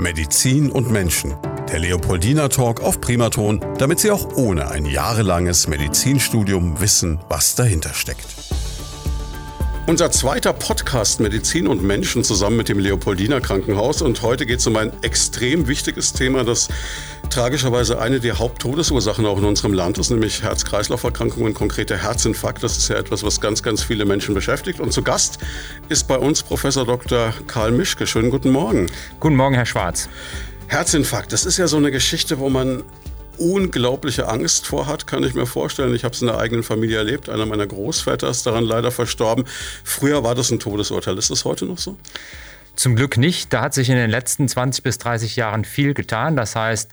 Medizin und Menschen. Der Leopoldina Talk auf Primaton, damit Sie auch ohne ein jahrelanges Medizinstudium wissen, was dahinter steckt. Unser zweiter Podcast Medizin und Menschen zusammen mit dem Leopoldina Krankenhaus. Und heute geht es um ein extrem wichtiges Thema, das tragischerweise eine der Haupttodesursachen auch in unserem Land ist, nämlich Herz-Kreislauf-Erkrankungen, konkreter Herzinfarkt. Das ist ja etwas, was ganz, ganz viele Menschen beschäftigt. Und zu Gast ist bei uns Professor Dr. Karl Mischke. Schönen guten Morgen. Guten Morgen, Herr Schwarz. Herzinfarkt, das ist ja so eine Geschichte, wo man unglaubliche Angst vor hat, kann ich mir vorstellen. Ich habe es in der eigenen Familie erlebt. Einer meiner Großväter ist daran leider verstorben. Früher war das ein Todesurteil. Ist das heute noch so? Zum Glück nicht. Da hat sich in den letzten 20 bis 30 Jahren viel getan. Das heißt,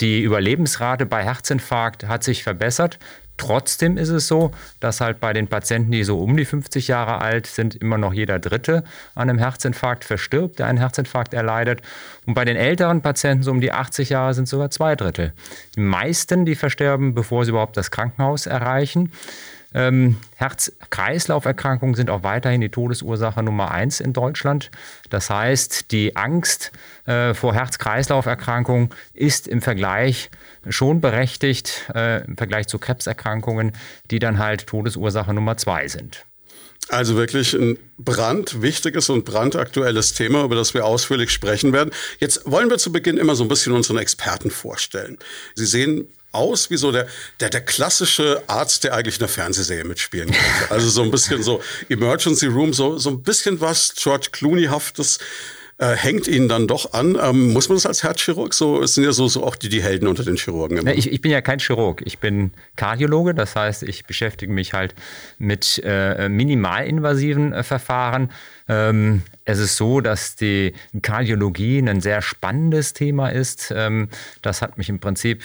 die Überlebensrate bei Herzinfarkt hat sich verbessert. Trotzdem ist es so, dass halt bei den Patienten, die so um die 50 Jahre alt sind, immer noch jeder Dritte an einem Herzinfarkt verstirbt, der einen Herzinfarkt erleidet. Und bei den älteren Patienten, so um die 80 Jahre, sind sogar zwei Drittel. Die meisten, die versterben, bevor sie überhaupt das Krankenhaus erreichen. Ähm, Herz-Kreislauf-Erkrankungen sind auch weiterhin die Todesursache Nummer eins in Deutschland. Das heißt, die Angst äh, vor Herz-Kreislauf-Erkrankungen ist im Vergleich schon berechtigt, äh, im Vergleich zu Krebserkrankungen, die dann halt Todesursache Nummer zwei sind. Also wirklich ein brandwichtiges und brandaktuelles Thema, über das wir ausführlich sprechen werden. Jetzt wollen wir zu Beginn immer so ein bisschen unseren Experten vorstellen. Sie sehen aus wie so der, der, der klassische Arzt, der eigentlich in der Fernsehserie mitspielen könnte. Also so ein bisschen so Emergency Room, so, so ein bisschen was George Clooney-haftes. Äh, hängt Ihnen dann doch an. Ähm, muss man das als Herzchirurg so? Es sind ja so, so auch die, die Helden unter den Chirurgen. Immer. Ich, ich, bin ja kein Chirurg. Ich bin Kardiologe. Das heißt, ich beschäftige mich halt mit äh, minimalinvasiven äh, Verfahren. Ähm, es ist so, dass die Kardiologie ein sehr spannendes Thema ist. Ähm, das hat mich im Prinzip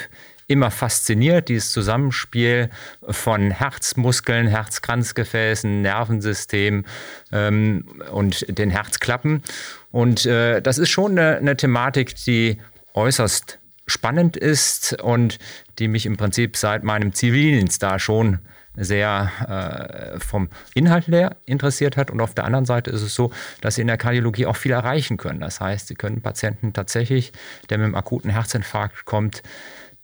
immer fasziniert, dieses Zusammenspiel von Herzmuskeln, Herzkranzgefäßen, Nervensystem ähm, und den Herzklappen. Und äh, das ist schon eine, eine Thematik, die äußerst spannend ist und die mich im Prinzip seit meinem Zivildienst da schon sehr äh, vom Inhalt her interessiert hat. Und auf der anderen Seite ist es so, dass sie in der Kardiologie auch viel erreichen können. Das heißt, sie können Patienten tatsächlich, der mit einem akuten Herzinfarkt kommt,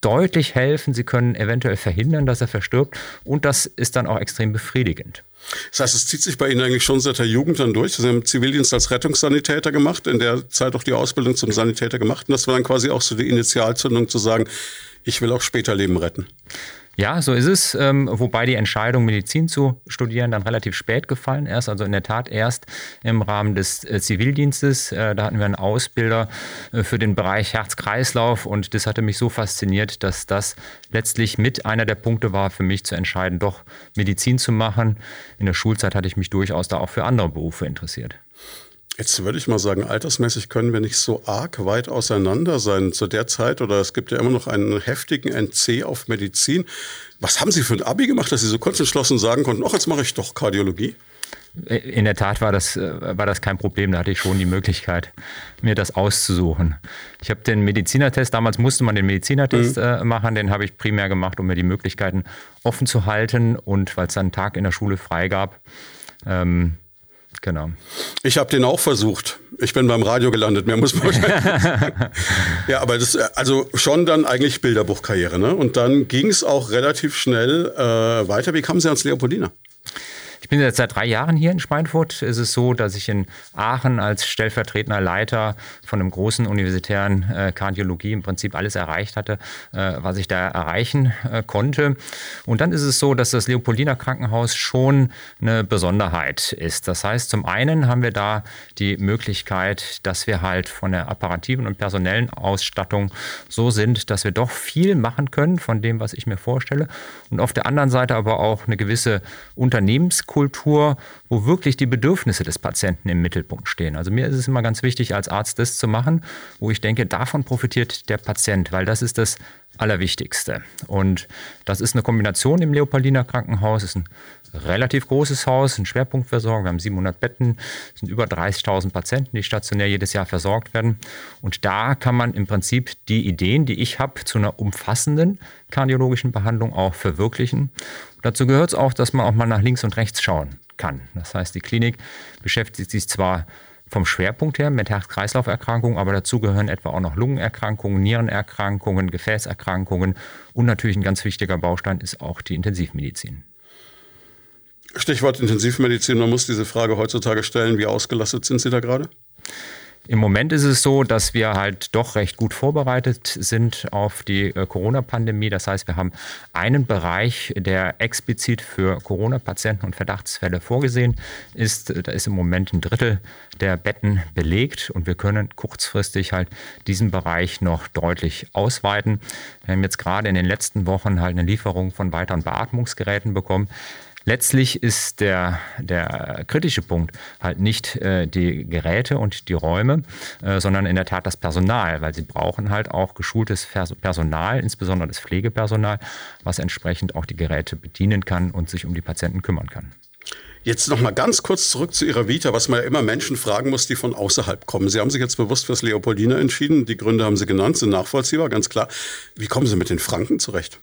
deutlich helfen. Sie können eventuell verhindern, dass er verstirbt. Und das ist dann auch extrem befriedigend. Das heißt, es zieht sich bei Ihnen eigentlich schon seit der Jugend dann durch. Sie haben Zivildienst als Rettungssanitäter gemacht, in der Zeit auch die Ausbildung zum Sanitäter gemacht. Und das war dann quasi auch so die Initialzündung zu sagen, ich will auch später Leben retten. Ja, so ist es. Ähm, wobei die Entscheidung, Medizin zu studieren, dann relativ spät gefallen ist. Also in der Tat erst im Rahmen des äh, Zivildienstes. Äh, da hatten wir einen Ausbilder äh, für den Bereich Herz-Kreislauf und das hatte mich so fasziniert, dass das letztlich mit einer der Punkte war für mich zu entscheiden, doch Medizin zu machen. In der Schulzeit hatte ich mich durchaus da auch für andere Berufe interessiert. Jetzt würde ich mal sagen, altersmäßig können wir nicht so arg weit auseinander sein zu der Zeit. Oder es gibt ja immer noch einen heftigen NC auf Medizin. Was haben Sie für ein Abi gemacht, dass Sie so kurz entschlossen sagen konnten, ach, jetzt mache ich doch Kardiologie? In der Tat war das, äh, war das kein Problem. Da hatte ich schon die Möglichkeit, mir das auszusuchen. Ich habe den Medizinertest, damals musste man den Medizinertest mhm. äh, machen, den habe ich primär gemacht, um mir die Möglichkeiten offen zu halten und weil es dann einen Tag in der Schule frei gab. Ähm, Genau. Ich habe den auch versucht. Ich bin beim Radio gelandet, mehr muss man wahrscheinlich sagen. Ja, aber das, also schon dann eigentlich Bilderbuchkarriere, ne? Und dann ging es auch relativ schnell äh, weiter. Wie kamen Sie ans Leopoldina? Ich bin jetzt seit drei Jahren hier in Schweinfurt. Es ist so, dass ich in Aachen als stellvertretender Leiter von einem großen universitären äh, Kardiologie im Prinzip alles erreicht hatte, äh, was ich da erreichen äh, konnte. Und dann ist es so, dass das Leopoldiner Krankenhaus schon eine Besonderheit ist. Das heißt, zum einen haben wir da die Möglichkeit, dass wir halt von der apparativen und personellen Ausstattung so sind, dass wir doch viel machen können von dem, was ich mir vorstelle. Und auf der anderen Seite aber auch eine gewisse Unternehmens Kultur, wo wirklich die Bedürfnisse des Patienten im Mittelpunkt stehen. Also mir ist es immer ganz wichtig, als Arzt das zu machen, wo ich denke, davon profitiert der Patient, weil das ist das Allerwichtigste. Und das ist eine Kombination im Leopoldiner Krankenhaus. Es ist ein relativ großes Haus, ein Schwerpunktversorgung. Wir haben 700 Betten, es sind über 30.000 Patienten, die stationär jedes Jahr versorgt werden. Und da kann man im Prinzip die Ideen, die ich habe, zu einer umfassenden kardiologischen Behandlung auch verwirklichen. Dazu gehört es auch, dass man auch mal nach links und rechts schauen kann. Das heißt, die Klinik beschäftigt sich zwar vom Schwerpunkt her mit Herz-Kreislauf-Erkrankungen, aber dazu gehören etwa auch noch Lungenerkrankungen, Nierenerkrankungen, Gefäßerkrankungen und natürlich ein ganz wichtiger Baustein ist auch die Intensivmedizin. Stichwort Intensivmedizin, man muss diese Frage heutzutage stellen, wie ausgelastet sind Sie da gerade? Im Moment ist es so, dass wir halt doch recht gut vorbereitet sind auf die äh, Corona-Pandemie. Das heißt, wir haben einen Bereich, der explizit für Corona-Patienten und Verdachtsfälle vorgesehen ist. Da ist im Moment ein Drittel der Betten belegt und wir können kurzfristig halt diesen Bereich noch deutlich ausweiten. Wir haben jetzt gerade in den letzten Wochen halt eine Lieferung von weiteren Beatmungsgeräten bekommen. Letztlich ist der, der kritische Punkt halt nicht äh, die Geräte und die Räume, äh, sondern in der Tat das Personal, weil sie brauchen halt auch geschultes Personal, insbesondere das Pflegepersonal, was entsprechend auch die Geräte bedienen kann und sich um die Patienten kümmern kann. Jetzt noch mal ganz kurz zurück zu Ihrer Vita, was man ja immer Menschen fragen muss, die von außerhalb kommen. Sie haben sich jetzt bewusst fürs Leopoldina entschieden. Die Gründe haben Sie genannt, sind nachvollziehbar, ganz klar. Wie kommen Sie mit den Franken zurecht?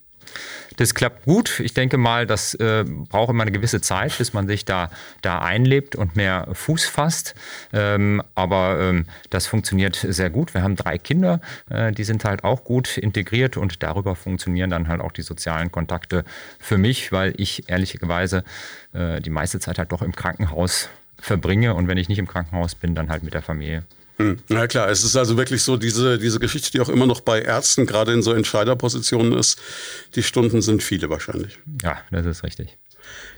Das klappt gut. Ich denke mal, das äh, braucht immer eine gewisse Zeit, bis man sich da, da einlebt und mehr Fuß fasst. Ähm, aber ähm, das funktioniert sehr gut. Wir haben drei Kinder, äh, die sind halt auch gut integriert und darüber funktionieren dann halt auch die sozialen Kontakte für mich, weil ich ehrlicherweise äh, die meiste Zeit halt doch im Krankenhaus verbringe und wenn ich nicht im Krankenhaus bin, dann halt mit der Familie. Hm. Ja klar, es ist also wirklich so diese, diese Geschichte, die auch immer noch bei Ärzten gerade in so Entscheiderpositionen ist. Die Stunden sind viele wahrscheinlich. Ja, das ist richtig.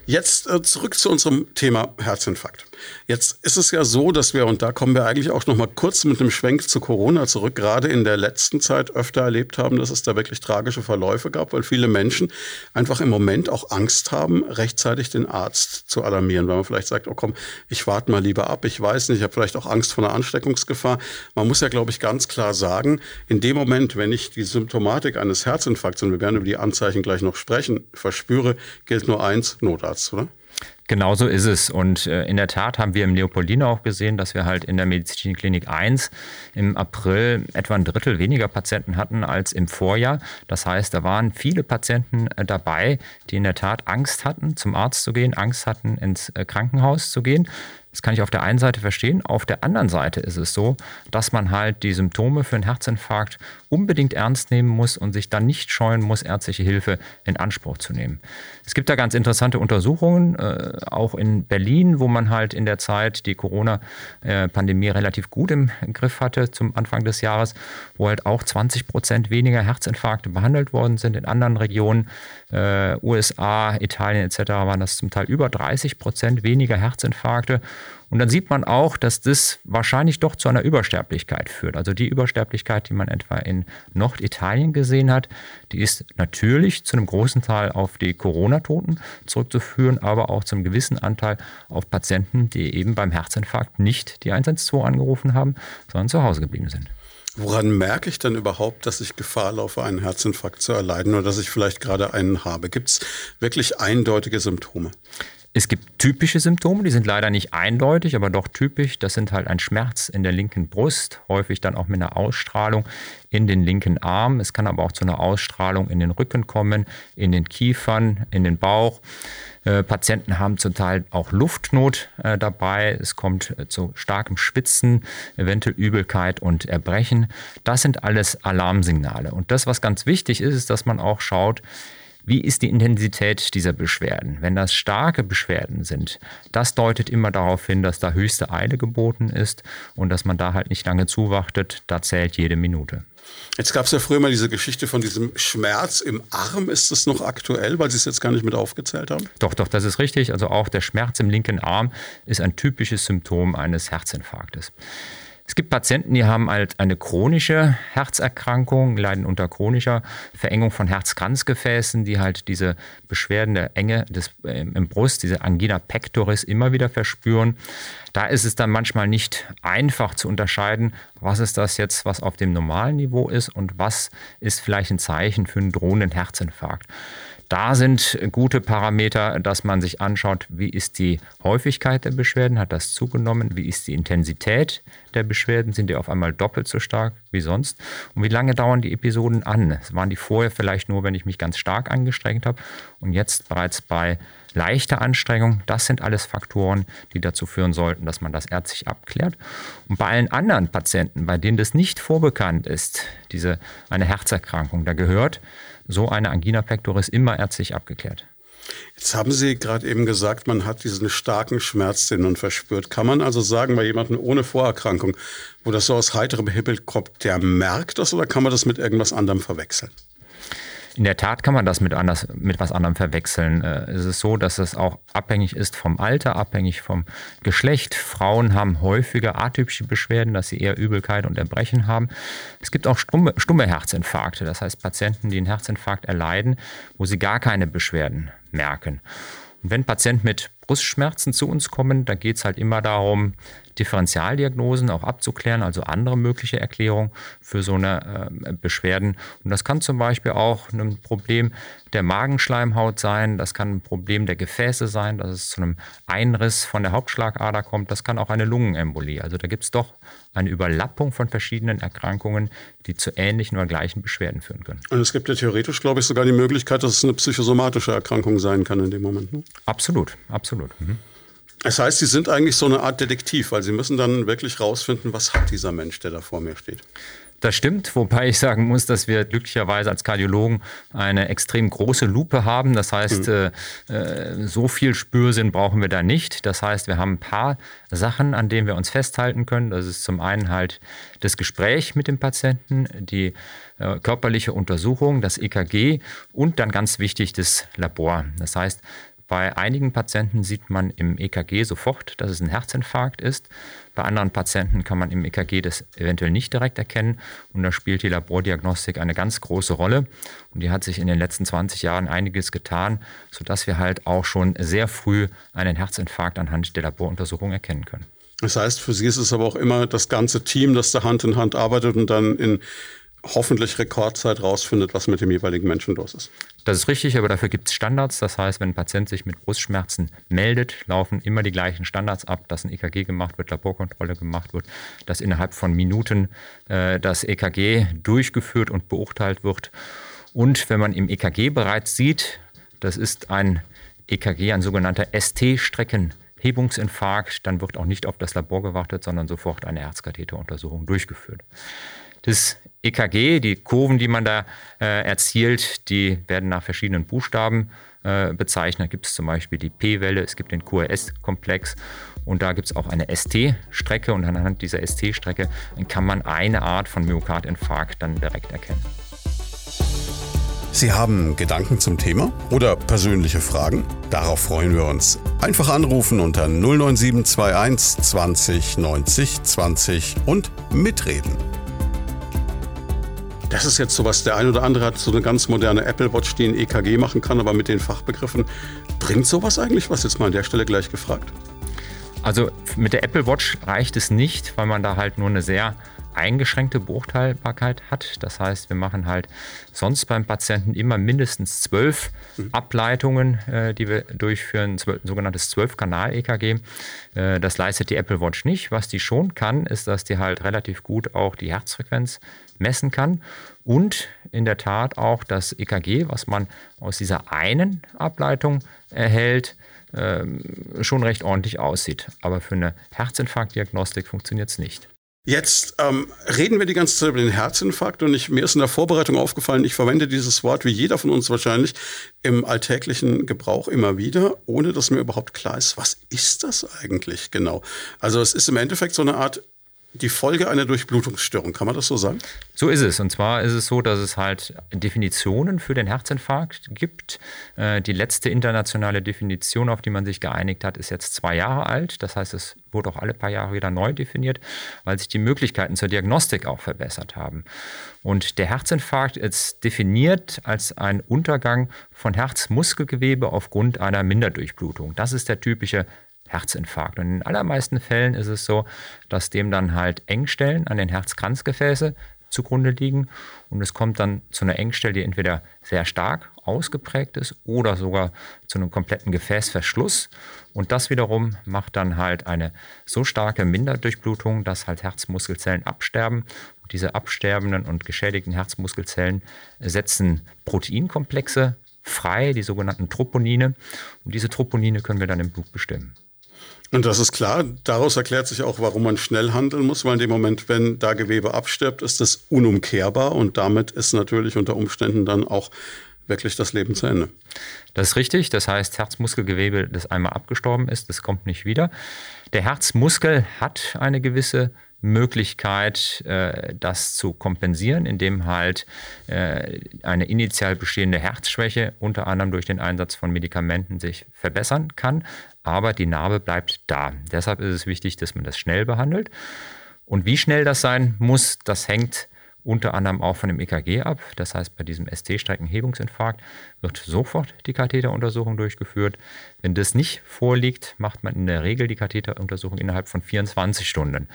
Jetzt äh, zurück zu unserem Thema Herzinfarkt. Jetzt ist es ja so, dass wir, und da kommen wir eigentlich auch noch mal kurz mit einem Schwenk zu Corona zurück, gerade in der letzten Zeit öfter erlebt haben, dass es da wirklich tragische Verläufe gab, weil viele Menschen einfach im Moment auch Angst haben, rechtzeitig den Arzt zu alarmieren, weil man vielleicht sagt, oh komm, ich warte mal lieber ab, ich weiß nicht, ich habe vielleicht auch Angst vor einer Ansteckungsgefahr. Man muss ja, glaube ich, ganz klar sagen, in dem Moment, wenn ich die Symptomatik eines Herzinfarkts, und wir werden über die Anzeichen gleich noch sprechen, verspüre, gilt nur eins, Notarzt, oder? Genauso ist es. Und äh, in der Tat haben wir im Leopoldina auch gesehen, dass wir halt in der Medizinischen Klinik 1 im April etwa ein Drittel weniger Patienten hatten als im Vorjahr. Das heißt, da waren viele Patienten äh, dabei, die in der Tat Angst hatten, zum Arzt zu gehen, Angst hatten, ins äh, Krankenhaus zu gehen. Das kann ich auf der einen Seite verstehen. Auf der anderen Seite ist es so, dass man halt die Symptome für einen Herzinfarkt unbedingt ernst nehmen muss und sich dann nicht scheuen muss, ärztliche Hilfe in Anspruch zu nehmen. Es gibt da ganz interessante Untersuchungen, äh, auch in Berlin, wo man halt in der Zeit die Corona-Pandemie relativ gut im Griff hatte zum Anfang des Jahres, wo halt auch 20 Prozent weniger Herzinfarkte behandelt worden sind. In anderen Regionen, äh, USA, Italien etc., waren das zum Teil über 30 Prozent weniger Herzinfarkte. Und dann sieht man auch, dass das wahrscheinlich doch zu einer Übersterblichkeit führt. Also die Übersterblichkeit, die man etwa in Norditalien gesehen hat, die ist natürlich zu einem großen Teil auf die Corona-Toten zurückzuführen, aber auch zum gewissen Anteil auf Patienten, die eben beim Herzinfarkt nicht die 112 angerufen haben, sondern zu Hause geblieben sind. Woran merke ich denn überhaupt, dass ich Gefahr laufe, einen Herzinfarkt zu erleiden oder dass ich vielleicht gerade einen habe? Gibt es wirklich eindeutige Symptome? Es gibt typische Symptome, die sind leider nicht eindeutig, aber doch typisch. Das sind halt ein Schmerz in der linken Brust, häufig dann auch mit einer Ausstrahlung in den linken Arm. Es kann aber auch zu einer Ausstrahlung in den Rücken kommen, in den Kiefern, in den Bauch. Äh, Patienten haben zum Teil auch Luftnot äh, dabei. Es kommt äh, zu starkem Schwitzen, eventuell Übelkeit und Erbrechen. Das sind alles Alarmsignale. Und das, was ganz wichtig ist, ist, dass man auch schaut, wie ist die Intensität dieser Beschwerden? Wenn das starke Beschwerden sind, das deutet immer darauf hin, dass da höchste Eile geboten ist und dass man da halt nicht lange zuwartet. Da zählt jede Minute. Jetzt gab es ja früher mal diese Geschichte von diesem Schmerz im Arm. Ist das noch aktuell, weil Sie es jetzt gar nicht mit aufgezählt haben? Doch, doch, das ist richtig. Also auch der Schmerz im linken Arm ist ein typisches Symptom eines Herzinfarktes. Es gibt Patienten, die haben halt eine chronische Herzerkrankung, leiden unter chronischer Verengung von Herzkranzgefäßen, die halt diese Beschwerden der Enge des, äh, im Brust, diese Angina pectoris immer wieder verspüren. Da ist es dann manchmal nicht einfach zu unterscheiden, was ist das jetzt, was auf dem normalen Niveau ist und was ist vielleicht ein Zeichen für einen drohenden Herzinfarkt. Da sind gute Parameter, dass man sich anschaut, wie ist die Häufigkeit der Beschwerden, hat das zugenommen, wie ist die Intensität der Beschwerden, sind die auf einmal doppelt so stark wie sonst und wie lange dauern die Episoden an. Waren die vorher vielleicht nur, wenn ich mich ganz stark angestrengt habe und jetzt bereits bei leichter Anstrengung. Das sind alles Faktoren, die dazu führen sollten, dass man das ärztlich abklärt. Und bei allen anderen Patienten, bei denen das nicht vorbekannt ist, diese eine Herzerkrankung, da gehört so eine Angina pectoris immer ärztlich abgeklärt. Jetzt haben Sie gerade eben gesagt, man hat diesen starken Schmerz, den man verspürt. Kann man also sagen, bei jemandem ohne Vorerkrankung, wo das so aus heiterem Himmel kommt, der merkt das oder kann man das mit irgendwas anderem verwechseln? In der Tat kann man das mit, anders, mit was anderem verwechseln. Äh, es ist so, dass es auch abhängig ist vom Alter, abhängig vom Geschlecht. Frauen haben häufiger atypische Beschwerden, dass sie eher Übelkeit und Erbrechen haben. Es gibt auch stumme, stumme Herzinfarkte, das heißt Patienten, die einen Herzinfarkt erleiden, wo sie gar keine Beschwerden merken. Und wenn Patienten mit Brustschmerzen zu uns kommen, da geht es halt immer darum, Differentialdiagnosen auch abzuklären, also andere mögliche Erklärungen für so eine äh, Beschwerden. Und das kann zum Beispiel auch ein Problem der Magenschleimhaut sein, das kann ein Problem der Gefäße sein, dass es zu einem Einriss von der Hauptschlagader kommt, das kann auch eine Lungenembolie. Also da gibt es doch eine Überlappung von verschiedenen Erkrankungen, die zu ähnlichen oder gleichen Beschwerden führen können. Und es gibt ja theoretisch, glaube ich, sogar die Möglichkeit, dass es eine psychosomatische Erkrankung sein kann in dem Moment. Ne? Absolut, absolut. Mhm. Das heißt, Sie sind eigentlich so eine Art Detektiv, weil Sie müssen dann wirklich rausfinden, was hat dieser Mensch, der da vor mir steht. Das stimmt, wobei ich sagen muss, dass wir glücklicherweise als Kardiologen eine extrem große Lupe haben. Das heißt, mhm. äh, so viel Spürsinn brauchen wir da nicht. Das heißt, wir haben ein paar Sachen, an denen wir uns festhalten können. Das ist zum einen halt das Gespräch mit dem Patienten, die äh, körperliche Untersuchung, das EKG und dann ganz wichtig das Labor. Das heißt, bei einigen Patienten sieht man im EKG sofort, dass es ein Herzinfarkt ist. Bei anderen Patienten kann man im EKG das eventuell nicht direkt erkennen. Und da spielt die Labordiagnostik eine ganz große Rolle. Und die hat sich in den letzten 20 Jahren einiges getan, sodass wir halt auch schon sehr früh einen Herzinfarkt anhand der Laboruntersuchung erkennen können. Das heißt, für Sie ist es aber auch immer das ganze Team, das da Hand in Hand arbeitet und dann in hoffentlich Rekordzeit rausfindet, was mit dem jeweiligen Menschen los ist. Das ist richtig, aber dafür gibt es Standards. Das heißt, wenn ein Patient sich mit Brustschmerzen meldet, laufen immer die gleichen Standards ab, dass ein EKG gemacht wird, Laborkontrolle gemacht wird, dass innerhalb von Minuten äh, das EKG durchgeführt und beurteilt wird. Und wenn man im EKG bereits sieht, das ist ein EKG, ein sogenannter ST-Streckenhebungsinfarkt, dann wird auch nicht auf das Labor gewartet, sondern sofort eine Herzkatheteruntersuchung durchgeführt. Das EKG, die Kurven, die man da äh, erzielt, die werden nach verschiedenen Buchstaben äh, bezeichnet. Da gibt es zum Beispiel die P-Welle, es gibt den QRS-Komplex und da gibt es auch eine ST-Strecke und anhand dieser ST-Strecke kann man eine Art von Myokardinfarkt dann direkt erkennen. Sie haben Gedanken zum Thema oder persönliche Fragen? Darauf freuen wir uns. Einfach anrufen unter 09721 20 90 20 und mitreden. Das ist jetzt sowas, der ein oder andere hat so eine ganz moderne Apple Watch, die ein EKG machen kann, aber mit den Fachbegriffen. Bringt sowas eigentlich was? Jetzt mal an der Stelle gleich gefragt. Also mit der Apple Watch reicht es nicht, weil man da halt nur eine sehr eingeschränkte Beurteilbarkeit hat. Das heißt, wir machen halt sonst beim Patienten immer mindestens zwölf mhm. Ableitungen, äh, die wir durchführen, zwölf, sogenanntes Zwölf-Kanal-EKG. Äh, das leistet die Apple Watch nicht. Was die schon kann, ist, dass die halt relativ gut auch die Herzfrequenz messen kann und in der Tat auch das EKG, was man aus dieser einen Ableitung erhält, ähm, schon recht ordentlich aussieht. Aber für eine Herzinfarktdiagnostik funktioniert es nicht. Jetzt ähm, reden wir die ganze Zeit über den Herzinfarkt und ich, mir ist in der Vorbereitung aufgefallen, ich verwende dieses Wort wie jeder von uns wahrscheinlich im alltäglichen Gebrauch immer wieder, ohne dass mir überhaupt klar ist, was ist das eigentlich genau? Also es ist im Endeffekt so eine Art die Folge einer Durchblutungsstörung. Kann man das so sagen? So ist es. Und zwar ist es so, dass es halt Definitionen für den Herzinfarkt gibt. Äh, die letzte internationale Definition, auf die man sich geeinigt hat, ist jetzt zwei Jahre alt. Das heißt, es wurde auch alle paar Jahre wieder neu definiert, weil sich die Möglichkeiten zur Diagnostik auch verbessert haben. Und der Herzinfarkt ist definiert als ein Untergang von Herzmuskelgewebe aufgrund einer Minderdurchblutung. Das ist der typische Herzinfarkt. Und in den allermeisten Fällen ist es so, dass dem dann halt Engstellen an den Herzkranzgefäße zugrunde liegen und es kommt dann zu einer Engstelle, die entweder sehr stark ausgeprägt ist oder sogar zu einem kompletten Gefäßverschluss und das wiederum macht dann halt eine so starke Minderdurchblutung, dass halt Herzmuskelzellen absterben und diese absterbenden und geschädigten Herzmuskelzellen setzen Proteinkomplexe frei, die sogenannten Troponine. Und diese Troponine können wir dann im Blut bestimmen. Und das ist klar, daraus erklärt sich auch, warum man schnell handeln muss, weil in dem Moment, wenn da Gewebe abstirbt, ist das unumkehrbar und damit ist natürlich unter Umständen dann auch wirklich das Leben zu Ende. Das ist richtig. Das heißt, Herzmuskelgewebe, das einmal abgestorben ist, das kommt nicht wieder. Der Herzmuskel hat eine gewisse Möglichkeit, äh, das zu kompensieren, indem halt äh, eine initial bestehende Herzschwäche unter anderem durch den Einsatz von Medikamenten sich verbessern kann. Aber die Narbe bleibt da. Deshalb ist es wichtig, dass man das schnell behandelt. Und wie schnell das sein muss, das hängt unter anderem auch von dem EKG ab. Das heißt, bei diesem ST-Streckenhebungsinfarkt wird sofort die Katheteruntersuchung durchgeführt. Wenn das nicht vorliegt, macht man in der Regel die Katheteruntersuchung innerhalb von 24 Stunden.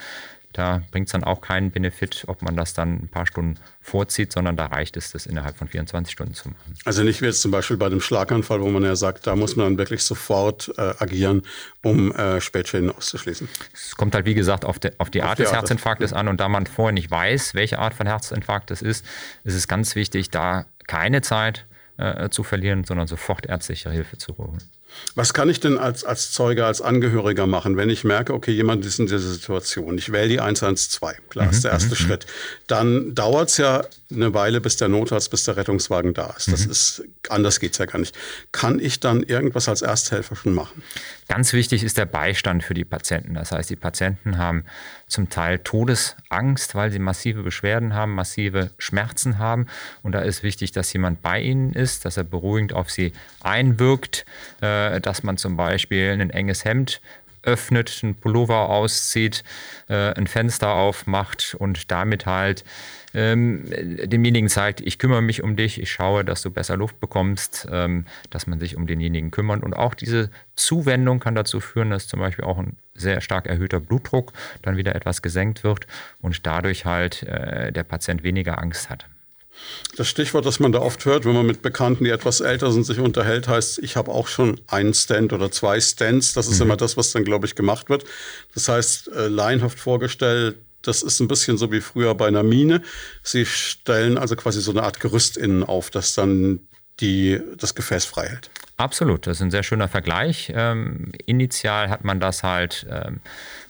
Da bringt es dann auch keinen Benefit, ob man das dann ein paar Stunden vorzieht, sondern da reicht es, das innerhalb von 24 Stunden zu machen. Also nicht wie jetzt zum Beispiel bei dem Schlaganfall, wo man ja sagt, da muss man dann wirklich sofort äh, agieren, um äh, Spätschäden auszuschließen. Es kommt halt, wie gesagt, auf, de, auf die auf Art die des Art Herzinfarktes an und da man vorher nicht weiß, welche Art von Herzinfarkt es ist, ist es ganz wichtig, da keine Zeit äh, zu verlieren, sondern sofort ärztliche Hilfe zu holen. Was kann ich denn als, als Zeuge, als Angehöriger machen, wenn ich merke, okay, jemand ist in dieser Situation, ich wähle die 112, klar, mhm, ist der erste mhm, Schritt. Dann dauert es ja eine Weile, bis der Notarzt, bis der Rettungswagen da ist. Das mhm. ist, anders geht's ja gar nicht. Kann ich dann irgendwas als Ersthelfer schon machen? Ganz wichtig ist der Beistand für die Patienten. Das heißt, die Patienten haben zum Teil Todesangst, weil sie massive Beschwerden haben, massive Schmerzen haben. Und da ist wichtig, dass jemand bei ihnen ist, dass er beruhigend auf sie einwirkt, äh, dass man zum Beispiel ein enges Hemd öffnet, einen Pullover auszieht, äh, ein Fenster aufmacht und damit halt ähm, demjenigen zeigt, ich kümmere mich um dich, ich schaue, dass du besser Luft bekommst, ähm, dass man sich um denjenigen kümmert. Und auch diese Zuwendung kann dazu führen, dass zum Beispiel auch ein sehr stark erhöhter Blutdruck dann wieder etwas gesenkt wird und dadurch halt äh, der Patient weniger Angst hat. Das Stichwort, das man da oft hört, wenn man mit Bekannten, die etwas älter sind, sich unterhält, heißt, ich habe auch schon einen Stand oder zwei Stands. Das ist mhm. immer das, was dann, glaube ich, gemacht wird. Das heißt, äh, laienhaft vorgestellt, das ist ein bisschen so wie früher bei einer Mine. Sie stellen also quasi so eine Art Gerüst innen auf, das dann die, das Gefäß frei hält. Absolut, das ist ein sehr schöner Vergleich. Ähm, initial hat man das halt, ähm,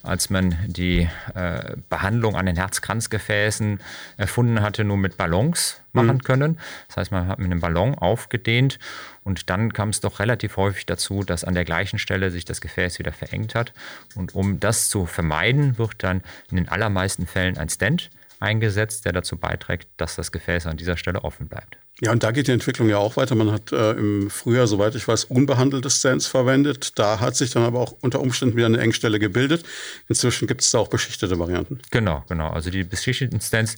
als man die äh, Behandlung an den Herzkranzgefäßen erfunden hatte, nur mit Ballons machen mhm. können. Das heißt, man hat mit einem Ballon aufgedehnt und dann kam es doch relativ häufig dazu, dass an der gleichen Stelle sich das Gefäß wieder verengt hat. Und um das zu vermeiden, wird dann in den allermeisten Fällen ein Stent eingesetzt, der dazu beiträgt, dass das Gefäß an dieser Stelle offen bleibt. Ja, und da geht die Entwicklung ja auch weiter. Man hat äh, im Frühjahr, soweit ich weiß, unbehandelte Stents verwendet. Da hat sich dann aber auch unter Umständen wieder eine Engstelle gebildet. Inzwischen gibt es da auch beschichtete Varianten. Genau, genau. Also die beschichteten Stents,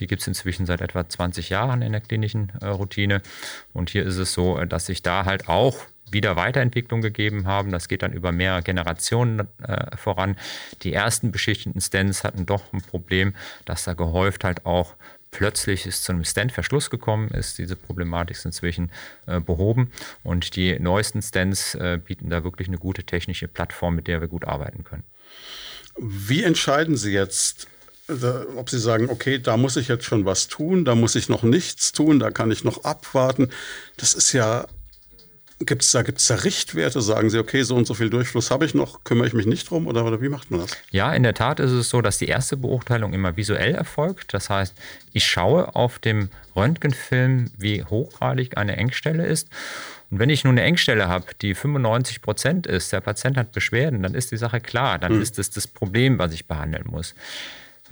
die gibt es inzwischen seit etwa 20 Jahren in der klinischen äh, Routine. Und hier ist es so, äh, dass sich da halt auch wieder Weiterentwicklung gegeben haben. Das geht dann über mehrere Generationen äh, voran. Die ersten beschichteten Stents hatten doch ein Problem, dass da gehäuft halt auch plötzlich es zu einem Stand-Verschluss gekommen ist. Diese Problematik ist inzwischen äh, behoben und die neuesten Stands äh, bieten da wirklich eine gute technische Plattform, mit der wir gut arbeiten können. Wie entscheiden Sie jetzt, äh, ob Sie sagen, okay, da muss ich jetzt schon was tun, da muss ich noch nichts tun, da kann ich noch abwarten? Das ist ja Gibt es da, gibt's da Richtwerte? Sagen Sie, okay, so und so viel Durchfluss habe ich noch, kümmere ich mich nicht drum oder, oder wie macht man das? Ja, in der Tat ist es so, dass die erste Beurteilung immer visuell erfolgt. Das heißt, ich schaue auf dem Röntgenfilm, wie hochgradig eine Engstelle ist. Und wenn ich nun eine Engstelle habe, die 95 Prozent ist, der Patient hat Beschwerden, dann ist die Sache klar, dann hm. ist das das Problem, was ich behandeln muss.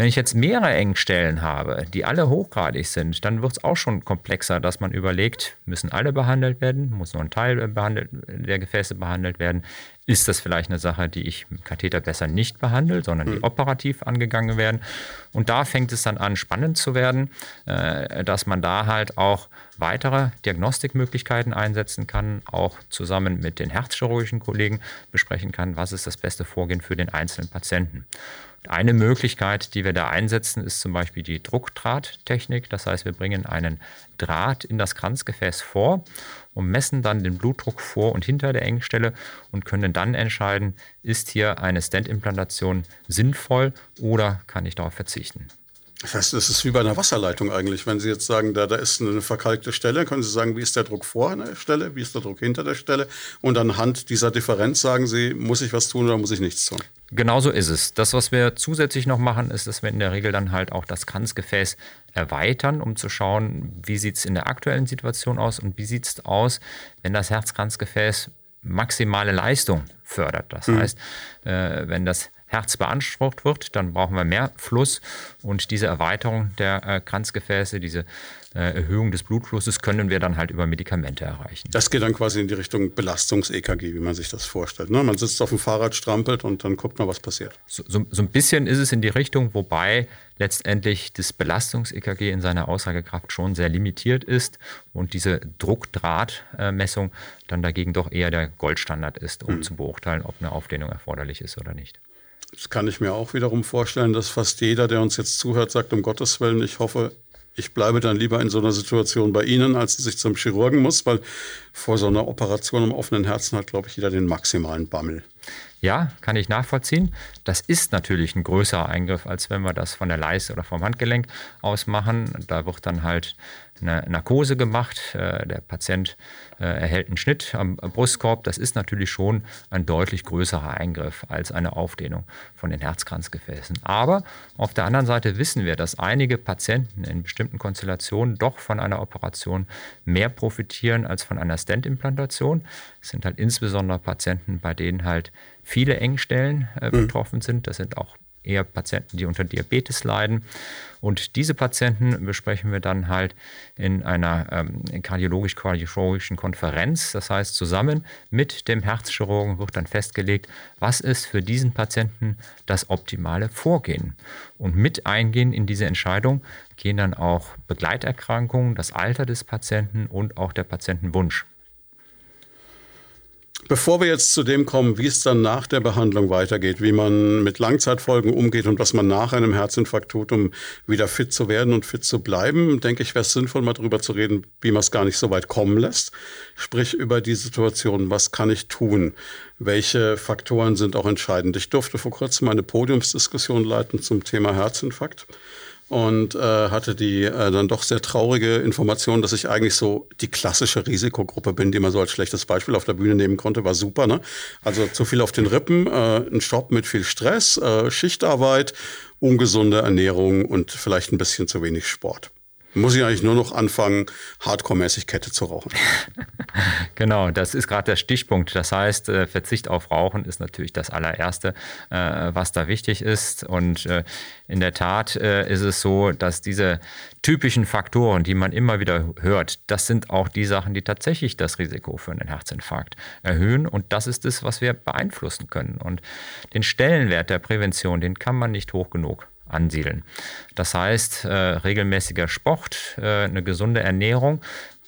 Wenn ich jetzt mehrere Engstellen habe, die alle hochgradig sind, dann wird es auch schon komplexer, dass man überlegt, müssen alle behandelt werden, muss nur ein Teil behandelt, der Gefäße behandelt werden. Ist das vielleicht eine Sache, die ich mit Katheter besser nicht behandle, sondern die hm. operativ angegangen werden? Und da fängt es dann an, spannend zu werden, äh, dass man da halt auch weitere Diagnostikmöglichkeiten einsetzen kann, auch zusammen mit den herzchirurgischen Kollegen besprechen kann, was ist das beste Vorgehen für den einzelnen Patienten. Eine Möglichkeit, die wir da einsetzen, ist zum Beispiel die Druckdrahttechnik. Das heißt, wir bringen einen Draht in das Kranzgefäß vor und messen dann den Blutdruck vor und hinter der Engstelle und können dann entscheiden, ist hier eine Stent-Implantation sinnvoll oder kann ich darauf verzichten. Das heißt, das ist wie bei einer Wasserleitung eigentlich. Wenn Sie jetzt sagen, da, da ist eine verkalkte Stelle, können Sie sagen, wie ist der Druck vor der Stelle, wie ist der Druck hinter der Stelle? Und anhand dieser Differenz sagen Sie, muss ich was tun oder muss ich nichts tun? Genauso ist es. Das, was wir zusätzlich noch machen, ist, dass wir in der Regel dann halt auch das Kranzgefäß erweitern, um zu schauen, wie sieht es in der aktuellen Situation aus und wie sieht es aus, wenn das Herzkranzgefäß maximale Leistung fördert. Das mhm. heißt, äh, wenn das Herz beansprucht wird, dann brauchen wir mehr Fluss und diese Erweiterung der äh, Kranzgefäße, diese äh, Erhöhung des Blutflusses können wir dann halt über Medikamente erreichen. Das geht dann quasi in die Richtung Belastungs-EKG, wie man sich das vorstellt. Ne? Man sitzt auf dem Fahrrad, strampelt und dann guckt man, was passiert. So, so, so ein bisschen ist es in die Richtung, wobei letztendlich das Belastungs-EKG in seiner Aussagekraft schon sehr limitiert ist und diese Druckdrahtmessung dann dagegen doch eher der Goldstandard ist, um mhm. zu beurteilen, ob eine Aufdehnung erforderlich ist oder nicht. Das kann ich mir auch wiederum vorstellen, dass fast jeder, der uns jetzt zuhört, sagt, um Gottes Willen, ich hoffe, ich bleibe dann lieber in so einer Situation bei Ihnen, als dass ich zum Chirurgen muss, weil vor so einer Operation im offenen Herzen hat, glaube ich, jeder den maximalen Bammel. Ja, kann ich nachvollziehen. Das ist natürlich ein größerer Eingriff, als wenn wir das von der Leiste oder vom Handgelenk aus machen. Da wird dann halt eine Narkose gemacht. Äh, der Patient äh, erhält einen Schnitt am Brustkorb. Das ist natürlich schon ein deutlich größerer Eingriff als eine Aufdehnung von den Herzkranzgefäßen. Aber auf der anderen Seite wissen wir, dass einige Patienten in bestimmten Konstellationen doch von einer Operation mehr profitieren als von einer Stent-Implantation. Es sind halt insbesondere Patienten, bei denen halt viele Engstellen äh, mhm. betroffen sind. Das sind auch eher Patienten, die unter Diabetes leiden. Und diese Patienten besprechen wir dann halt in einer ähm, kardiologisch-kardiologischen Konferenz. Das heißt, zusammen mit dem Herzchirurgen wird dann festgelegt, was ist für diesen Patienten das optimale Vorgehen. Und mit eingehen in diese Entscheidung gehen dann auch Begleiterkrankungen, das Alter des Patienten und auch der Patientenwunsch. Bevor wir jetzt zu dem kommen, wie es dann nach der Behandlung weitergeht, wie man mit Langzeitfolgen umgeht und was man nach einem Herzinfarkt tut, um wieder fit zu werden und fit zu bleiben, denke ich, wäre es sinnvoll, mal darüber zu reden, wie man es gar nicht so weit kommen lässt. Sprich über die Situation, was kann ich tun? Welche Faktoren sind auch entscheidend? Ich durfte vor kurzem eine Podiumsdiskussion leiten zum Thema Herzinfarkt und äh, hatte die äh, dann doch sehr traurige Information, dass ich eigentlich so die klassische Risikogruppe bin, die man so als schlechtes Beispiel auf der Bühne nehmen konnte, war super. Ne? Also zu viel auf den Rippen, äh, ein Job mit viel Stress, äh, Schichtarbeit, ungesunde Ernährung und vielleicht ein bisschen zu wenig Sport muss ich eigentlich nur noch anfangen, hardcore-mäßig Kette zu rauchen. genau, das ist gerade der Stichpunkt. Das heißt, äh, Verzicht auf Rauchen ist natürlich das allererste, äh, was da wichtig ist. Und äh, in der Tat ist es so, dass diese typischen Faktoren, die man immer wieder hört, das sind auch die Sachen, die tatsächlich das Risiko für einen Herzinfarkt erhöhen. Und das ist es, was wir beeinflussen können. Und den Stellenwert der Prävention, den kann man nicht hoch genug ansiedeln. Das heißt, äh, regelmäßiger Sport, äh, eine gesunde Ernährung,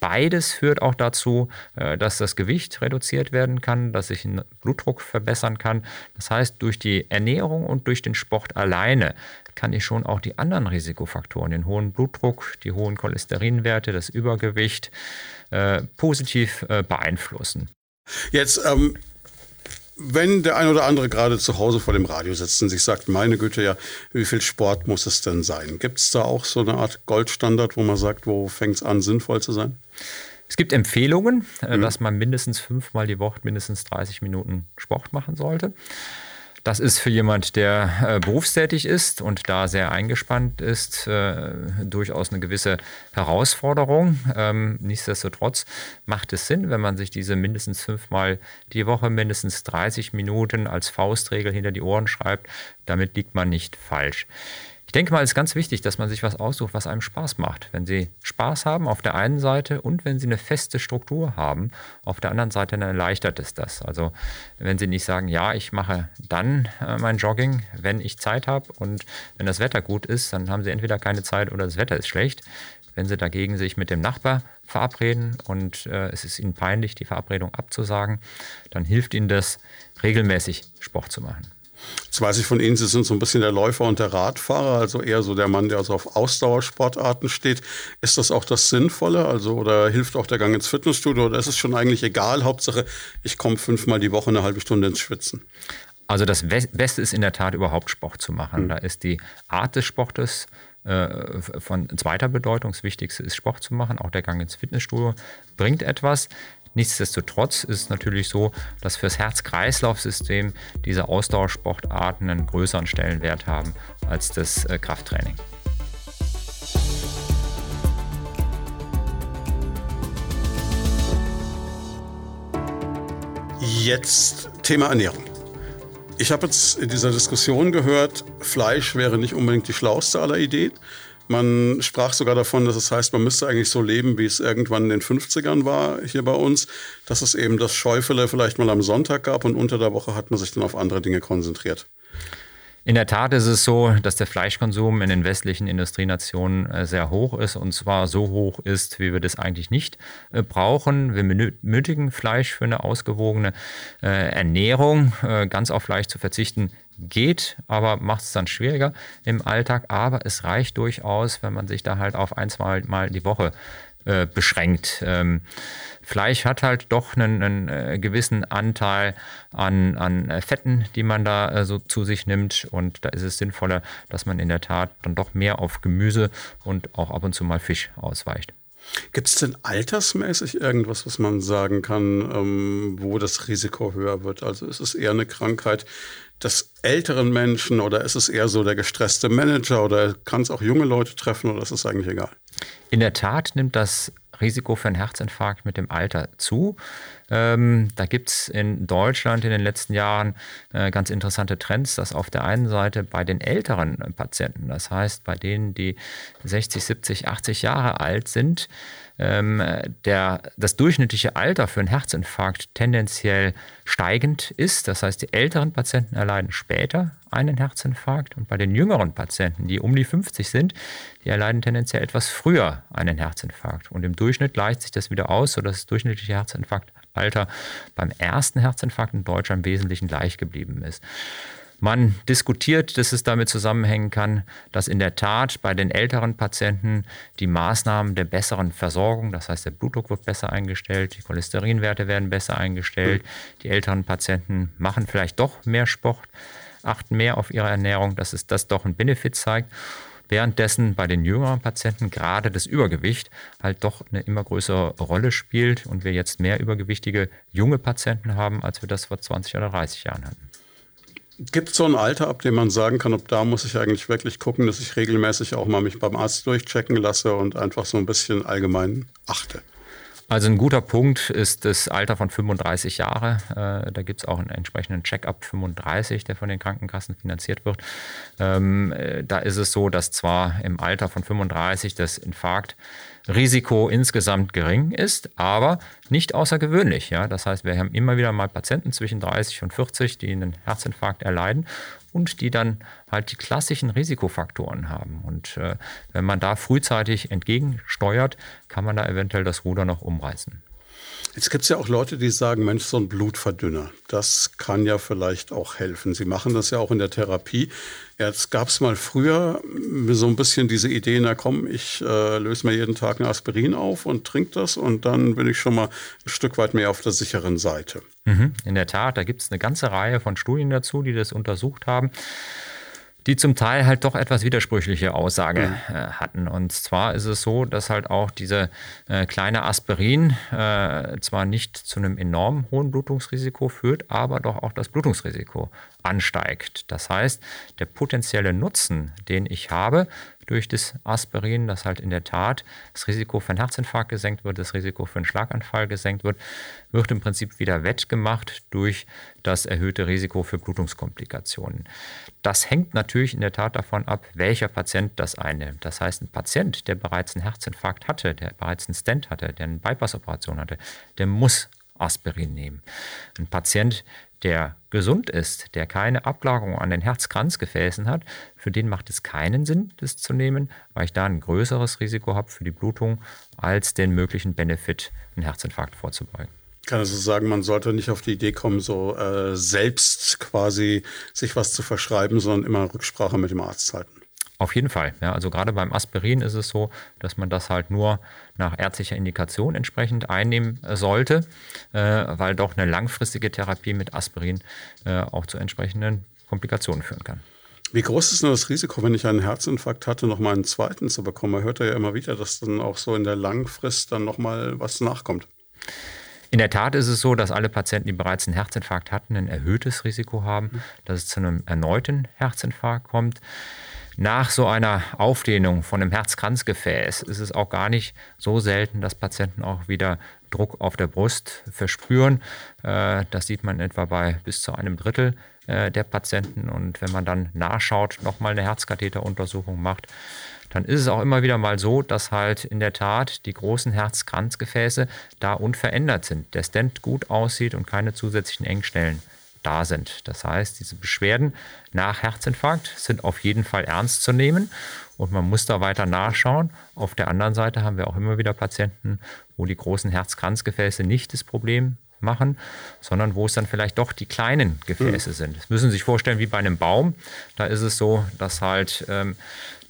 Beides führt auch dazu, äh, dass das Gewicht reduziert werden kann, dass sich ein Blutdruck verbessern kann. Das heißt, durch die Ernährung und durch den Sport alleine kann ich schon auch die anderen Risikofaktoren, den hohen Blutdruck, die hohen Cholesterinwerte, das Übergewicht äh, positiv äh, beeinflussen. Jetzt ähm, wenn der ein oder andere gerade zu Hause vor dem Radio sitzt und sich sagt, meine Güte, ja, wie viel Sport muss es denn sein? Gibt es da auch so eine Art Goldstandard, wo man sagt, wo fängt es an, sinnvoll zu sein? Es gibt Empfehlungen, äh, mhm. dass man mindestens fünfmal die Woche mindestens 30 Minuten Sport machen sollte. Das ist für jemand, der äh, berufstätig ist und da sehr eingespannt ist, äh, durchaus eine gewisse Herausforderung. Ähm, nichtsdestotrotz macht es Sinn, wenn man sich diese mindestens fünfmal die Woche, mindestens 30 Minuten als Faustregel hinter die Ohren schreibt. Damit liegt man nicht falsch. Ich denke mal, es ist ganz wichtig, dass man sich was aussucht, was einem Spaß macht. Wenn Sie Spaß haben auf der einen Seite und wenn Sie eine feste Struktur haben, auf der anderen Seite dann erleichtert es das. Also wenn Sie nicht sagen, ja, ich mache dann äh, mein Jogging, wenn ich Zeit habe und wenn das Wetter gut ist, dann haben Sie entweder keine Zeit oder das Wetter ist schlecht. Wenn Sie dagegen sich mit dem Nachbar verabreden und äh, es ist Ihnen peinlich, die Verabredung abzusagen, dann hilft Ihnen das, regelmäßig Sport zu machen. Jetzt weiß ich von Ihnen, Sie sind so ein bisschen der Läufer und der Radfahrer, also eher so der Mann, der also auf Ausdauersportarten steht. Ist das auch das Sinnvolle? Also, oder hilft auch der Gang ins Fitnessstudio? Oder ist es schon eigentlich egal? Hauptsache, ich komme fünfmal die Woche eine halbe Stunde ins Schwitzen. Also das Beste ist in der Tat überhaupt Sport zu machen. Mhm. Da ist die Art des Sportes äh, von zweiter Bedeutung. Das Wichtigste ist Sport zu machen. Auch der Gang ins Fitnessstudio bringt etwas. Nichtsdestotrotz ist es natürlich so, dass fürs Herz-Kreislauf-System diese Ausdauersportarten einen größeren Stellenwert haben als das äh, Krafttraining. Jetzt Thema Ernährung. Ich habe jetzt in dieser Diskussion gehört, Fleisch wäre nicht unbedingt die schlauste aller Ideen. Man sprach sogar davon, dass es heißt, man müsste eigentlich so leben, wie es irgendwann in den 50ern war hier bei uns, dass es eben das Schäufele vielleicht mal am Sonntag gab und unter der Woche hat man sich dann auf andere Dinge konzentriert. In der Tat ist es so, dass der Fleischkonsum in den westlichen Industrienationen äh, sehr hoch ist und zwar so hoch ist, wie wir das eigentlich nicht äh, brauchen. Wir benötigen Fleisch für eine ausgewogene äh, Ernährung. Ganz auf Fleisch zu verzichten geht, aber macht es dann schwieriger im Alltag. Aber es reicht durchaus, wenn man sich da halt auf ein, zwei Mal die Woche beschränkt. Ähm, Fleisch hat halt doch einen, einen äh, gewissen Anteil an, an äh, Fetten, die man da äh, so zu sich nimmt. Und da ist es sinnvoller, dass man in der Tat dann doch mehr auf Gemüse und auch ab und zu mal Fisch ausweicht. Gibt es denn altersmäßig irgendwas, was man sagen kann, ähm, wo das Risiko höher wird? Also ist es eher eine Krankheit des älteren Menschen oder ist es eher so der gestresste Manager oder kann es auch junge Leute treffen oder ist es eigentlich egal? In der Tat nimmt das Risiko für einen Herzinfarkt mit dem Alter zu. Ähm, da gibt es in Deutschland in den letzten Jahren äh, ganz interessante Trends, dass auf der einen Seite bei den älteren Patienten, das heißt bei denen, die 60, 70, 80 Jahre alt sind, ähm, der, das durchschnittliche Alter für einen Herzinfarkt tendenziell steigend ist. Das heißt, die älteren Patienten erleiden später einen Herzinfarkt und bei den jüngeren Patienten, die um die 50 sind, die erleiden tendenziell etwas früher einen Herzinfarkt. Und im Durchschnitt gleicht sich das wieder aus, sodass das durchschnittliche Herzinfarktalter beim ersten Herzinfarkt in Deutschland im Wesentlichen gleich geblieben ist. Man diskutiert, dass es damit zusammenhängen kann, dass in der Tat bei den älteren Patienten die Maßnahmen der besseren Versorgung, das heißt der Blutdruck wird besser eingestellt, die Cholesterinwerte werden besser eingestellt, die älteren Patienten machen vielleicht doch mehr Sport, achten mehr auf ihre Ernährung, dass es das doch einen Benefit zeigt. Währenddessen bei den jüngeren Patienten gerade das Übergewicht halt doch eine immer größere Rolle spielt und wir jetzt mehr übergewichtige junge Patienten haben, als wir das vor 20 oder 30 Jahren hatten. Gibt es so ein Alter, ab dem man sagen kann, ob da muss ich eigentlich wirklich gucken, dass ich regelmäßig auch mal mich beim Arzt durchchecken lasse und einfach so ein bisschen allgemein achte? Also ein guter Punkt ist das Alter von 35 Jahre. Äh, da gibt es auch einen entsprechenden Check-up 35, der von den Krankenkassen finanziert wird. Ähm, äh, da ist es so, dass zwar im Alter von 35 das Infarktrisiko insgesamt gering ist, aber nicht außergewöhnlich. Ja? Das heißt, wir haben immer wieder mal Patienten zwischen 30 und 40, die einen Herzinfarkt erleiden und die dann halt die klassischen Risikofaktoren haben. Und äh, wenn man da frühzeitig entgegensteuert, kann man da eventuell das Ruder noch umreißen. Jetzt gibt es ja auch Leute, die sagen, Mensch, so ein Blutverdünner, das kann ja vielleicht auch helfen. Sie machen das ja auch in der Therapie. Jetzt gab es mal früher so ein bisschen diese Idee, na komm, ich äh, löse mir jeden Tag ein Aspirin auf und trinke das und dann bin ich schon mal ein Stück weit mehr auf der sicheren Seite. Mhm, in der Tat, da gibt es eine ganze Reihe von Studien dazu, die das untersucht haben die zum Teil halt doch etwas widersprüchliche Aussage äh, hatten. Und zwar ist es so, dass halt auch diese äh, kleine Aspirin äh, zwar nicht zu einem enorm hohen Blutungsrisiko führt, aber doch auch das Blutungsrisiko ansteigt. Das heißt, der potenzielle Nutzen, den ich habe durch das Aspirin, dass halt in der Tat das Risiko für einen Herzinfarkt gesenkt wird, das Risiko für einen Schlaganfall gesenkt wird, wird im Prinzip wieder wettgemacht durch das erhöhte Risiko für Blutungskomplikationen. Das hängt natürlich in der Tat davon ab, welcher Patient das einnimmt. Das heißt, ein Patient, der bereits einen Herzinfarkt hatte, der bereits einen Stent hatte, der eine Bypassoperation hatte, der muss Aspirin nehmen. Ein Patient, der gesund ist, der keine Ablagerung an den Herzkranzgefäßen hat, für den macht es keinen Sinn, das zu nehmen, weil ich da ein größeres Risiko habe für die Blutung als den möglichen Benefit, einen Herzinfarkt vorzubeugen. Ich kann also sagen, man sollte nicht auf die Idee kommen, so äh, selbst quasi sich was zu verschreiben, sondern immer Rücksprache mit dem Arzt halten. Auf jeden Fall. Ja, also gerade beim Aspirin ist es so, dass man das halt nur nach ärztlicher Indikation entsprechend einnehmen sollte, äh, weil doch eine langfristige Therapie mit Aspirin äh, auch zu entsprechenden Komplikationen führen kann. Wie groß ist denn das Risiko, wenn ich einen Herzinfarkt hatte, nochmal einen zweiten zu bekommen? Man hört ja immer wieder, dass dann auch so in der Langfrist dann nochmal was nachkommt. In der Tat ist es so, dass alle Patienten, die bereits einen Herzinfarkt hatten, ein erhöhtes Risiko haben, dass es zu einem erneuten Herzinfarkt kommt. Nach so einer Aufdehnung von einem Herzkranzgefäß ist es auch gar nicht so selten, dass Patienten auch wieder Druck auf der Brust verspüren. Äh, das sieht man etwa bei bis zu einem Drittel äh, der Patienten. Und wenn man dann nachschaut, nochmal eine Herzkatheteruntersuchung macht, dann ist es auch immer wieder mal so, dass halt in der Tat die großen Herzkranzgefäße da unverändert sind. Der Stent gut aussieht und keine zusätzlichen Engstellen da sind. Das heißt, diese Beschwerden nach Herzinfarkt sind auf jeden Fall ernst zu nehmen und man muss da weiter nachschauen. Auf der anderen Seite haben wir auch immer wieder Patienten, wo die großen Herzkranzgefäße nicht das Problem machen, sondern wo es dann vielleicht doch die kleinen Gefäße mhm. sind. Das müssen Sie sich vorstellen wie bei einem Baum. Da ist es so, dass halt ähm,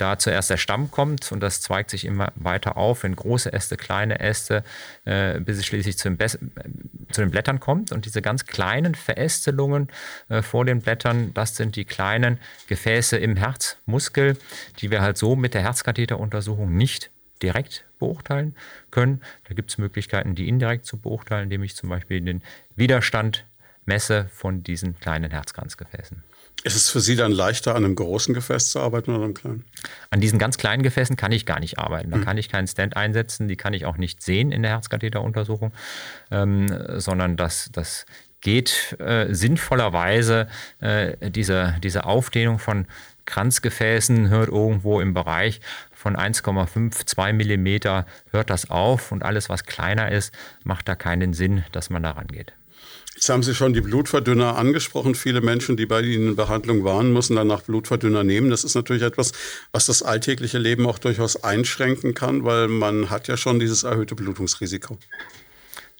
da zuerst der Stamm kommt und das zweigt sich immer weiter auf in große Äste, kleine Äste, äh, bis es schließlich zu den, äh, zu den, Blättern kommt. Und diese ganz kleinen Verästelungen äh, vor den Blättern, das sind die kleinen Gefäße im Herzmuskel, die wir halt so mit der Herzkatheteruntersuchung nicht direkt beurteilen können. Da gibt es Möglichkeiten, die indirekt zu beurteilen, indem ich zum Beispiel den Widerstand messe von diesen kleinen Herzkranzgefäßen. Ist es für Sie dann leichter, an einem großen Gefäß zu arbeiten oder einem kleinen? An diesen ganz kleinen Gefäßen kann ich gar nicht arbeiten. Da mhm. kann ich keinen Stand einsetzen, die kann ich auch nicht sehen in der Herzkatheteruntersuchung, ähm, sondern das, das geht äh, sinnvollerweise äh, diese, diese Aufdehnung von Kranzgefäßen hört irgendwo im Bereich von 1,5, 2 Millimeter hört das auf und alles, was kleiner ist, macht da keinen Sinn, dass man da rangeht. Jetzt haben Sie schon die Blutverdünner angesprochen. Viele Menschen, die bei Ihnen in Behandlung waren, müssen danach Blutverdünner nehmen. Das ist natürlich etwas, was das alltägliche Leben auch durchaus einschränken kann, weil man hat ja schon dieses erhöhte Blutungsrisiko.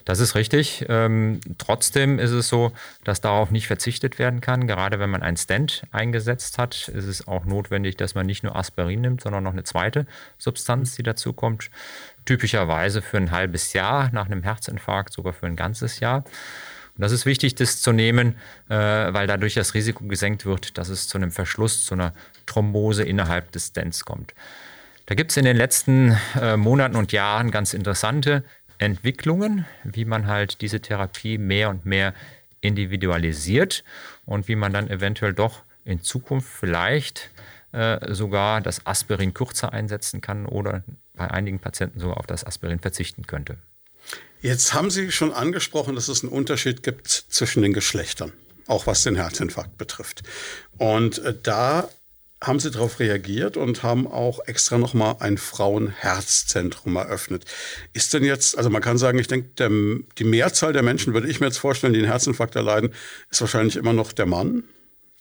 Das ist richtig. Ähm, trotzdem ist es so, dass darauf nicht verzichtet werden kann. Gerade wenn man einen Stent eingesetzt hat, ist es auch notwendig, dass man nicht nur Aspirin nimmt, sondern noch eine zweite Substanz, die dazu kommt. Typischerweise für ein halbes Jahr, nach einem Herzinfarkt sogar für ein ganzes Jahr. Und das ist wichtig, das zu nehmen, äh, weil dadurch das Risiko gesenkt wird, dass es zu einem Verschluss, zu einer Thrombose innerhalb des Stents kommt. Da gibt es in den letzten äh, Monaten und Jahren ganz interessante Entwicklungen, wie man halt diese Therapie mehr und mehr individualisiert und wie man dann eventuell doch in Zukunft vielleicht äh, sogar das Aspirin kürzer einsetzen kann oder bei einigen Patienten sogar auf das Aspirin verzichten könnte. Jetzt haben Sie schon angesprochen, dass es einen Unterschied gibt zwischen den Geschlechtern, auch was den Herzinfarkt betrifft. Und äh, da haben sie darauf reagiert und haben auch extra nochmal ein Frauenherzzentrum eröffnet. Ist denn jetzt, also man kann sagen, ich denke, die Mehrzahl der Menschen, würde ich mir jetzt vorstellen, die einen Herzinfarkt erleiden, ist wahrscheinlich immer noch der Mann?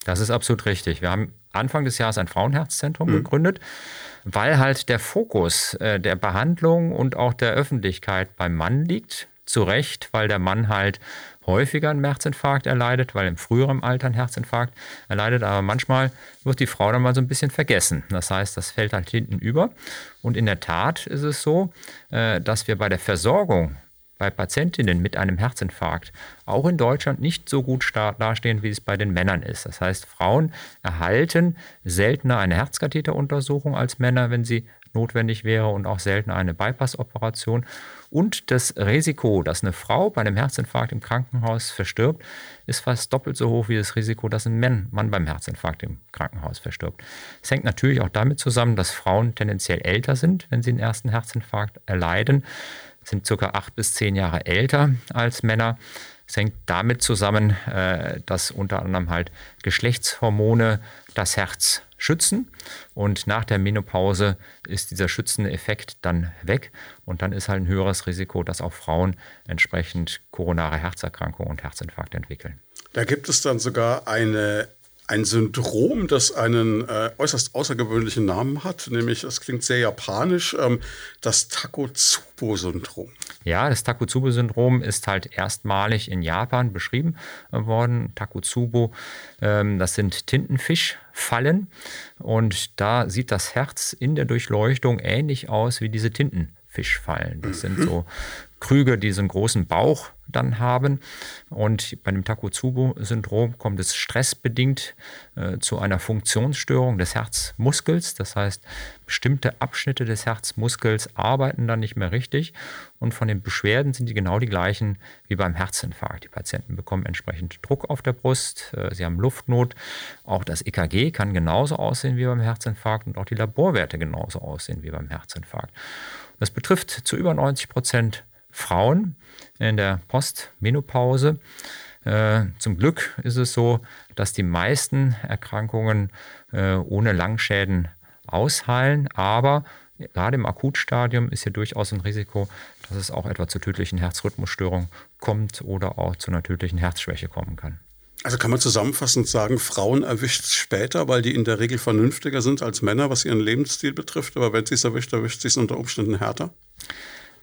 Das ist absolut richtig. Wir haben Anfang des Jahres ein Frauenherzzentrum mhm. gegründet, weil halt der Fokus äh, der Behandlung und auch der Öffentlichkeit beim Mann liegt. Zu Recht, weil der Mann halt häufiger einen Herzinfarkt erleidet, weil im früheren Alter einen Herzinfarkt erleidet. Aber manchmal wird die Frau dann mal so ein bisschen vergessen. Das heißt, das fällt halt hinten über. Und in der Tat ist es so, äh, dass wir bei der Versorgung bei Patientinnen mit einem Herzinfarkt auch in Deutschland nicht so gut dastehen, wie es bei den Männern ist. Das heißt, Frauen erhalten seltener eine Herzkatheteruntersuchung als Männer, wenn sie notwendig wäre und auch seltener eine Bypass-Operation. Und das Risiko, dass eine Frau bei einem Herzinfarkt im Krankenhaus verstirbt, ist fast doppelt so hoch wie das Risiko, dass ein Mann beim Herzinfarkt im Krankenhaus verstirbt. Es hängt natürlich auch damit zusammen, dass Frauen tendenziell älter sind, wenn sie den ersten Herzinfarkt erleiden, sind circa acht bis zehn Jahre älter als Männer. Es hängt damit zusammen, äh, dass unter anderem halt Geschlechtshormone das Herz schützen. Und nach der Menopause ist dieser schützende Effekt dann weg. Und dann ist halt ein höheres Risiko, dass auch Frauen entsprechend koronare Herzerkrankungen und Herzinfarkte entwickeln. Da gibt es dann sogar eine ein Syndrom, das einen äh, äußerst außergewöhnlichen Namen hat, nämlich, das klingt sehr japanisch, ähm, das Takotsubo-Syndrom. Ja, das Takotsubo-Syndrom ist halt erstmalig in Japan beschrieben worden. Takotsubo, ähm, das sind Tintenfischfallen und da sieht das Herz in der Durchleuchtung ähnlich aus wie diese Tintenfischfallen. Das sind mhm. so Krüge, die so einen großen Bauch dann haben. Und bei dem Takotsubo-Syndrom kommt es stressbedingt äh, zu einer Funktionsstörung des Herzmuskels. Das heißt, bestimmte Abschnitte des Herzmuskels arbeiten dann nicht mehr richtig. Und von den Beschwerden sind die genau die gleichen wie beim Herzinfarkt. Die Patienten bekommen entsprechend Druck auf der Brust, äh, sie haben Luftnot. Auch das EKG kann genauso aussehen wie beim Herzinfarkt und auch die Laborwerte genauso aussehen wie beim Herzinfarkt. Das betrifft zu über 90 Prozent Frauen in der Postmenopause. Äh, zum Glück ist es so, dass die meisten Erkrankungen äh, ohne Langschäden ausheilen, aber gerade im Akutstadium ist hier durchaus ein Risiko, dass es auch etwa zu tödlichen Herzrhythmusstörungen kommt oder auch zu einer tödlichen Herzschwäche kommen kann. Also kann man zusammenfassend sagen, Frauen erwischt es später, weil die in der Regel vernünftiger sind als Männer, was ihren Lebensstil betrifft. Aber wenn sie es erwischt, erwischt sie es unter Umständen härter?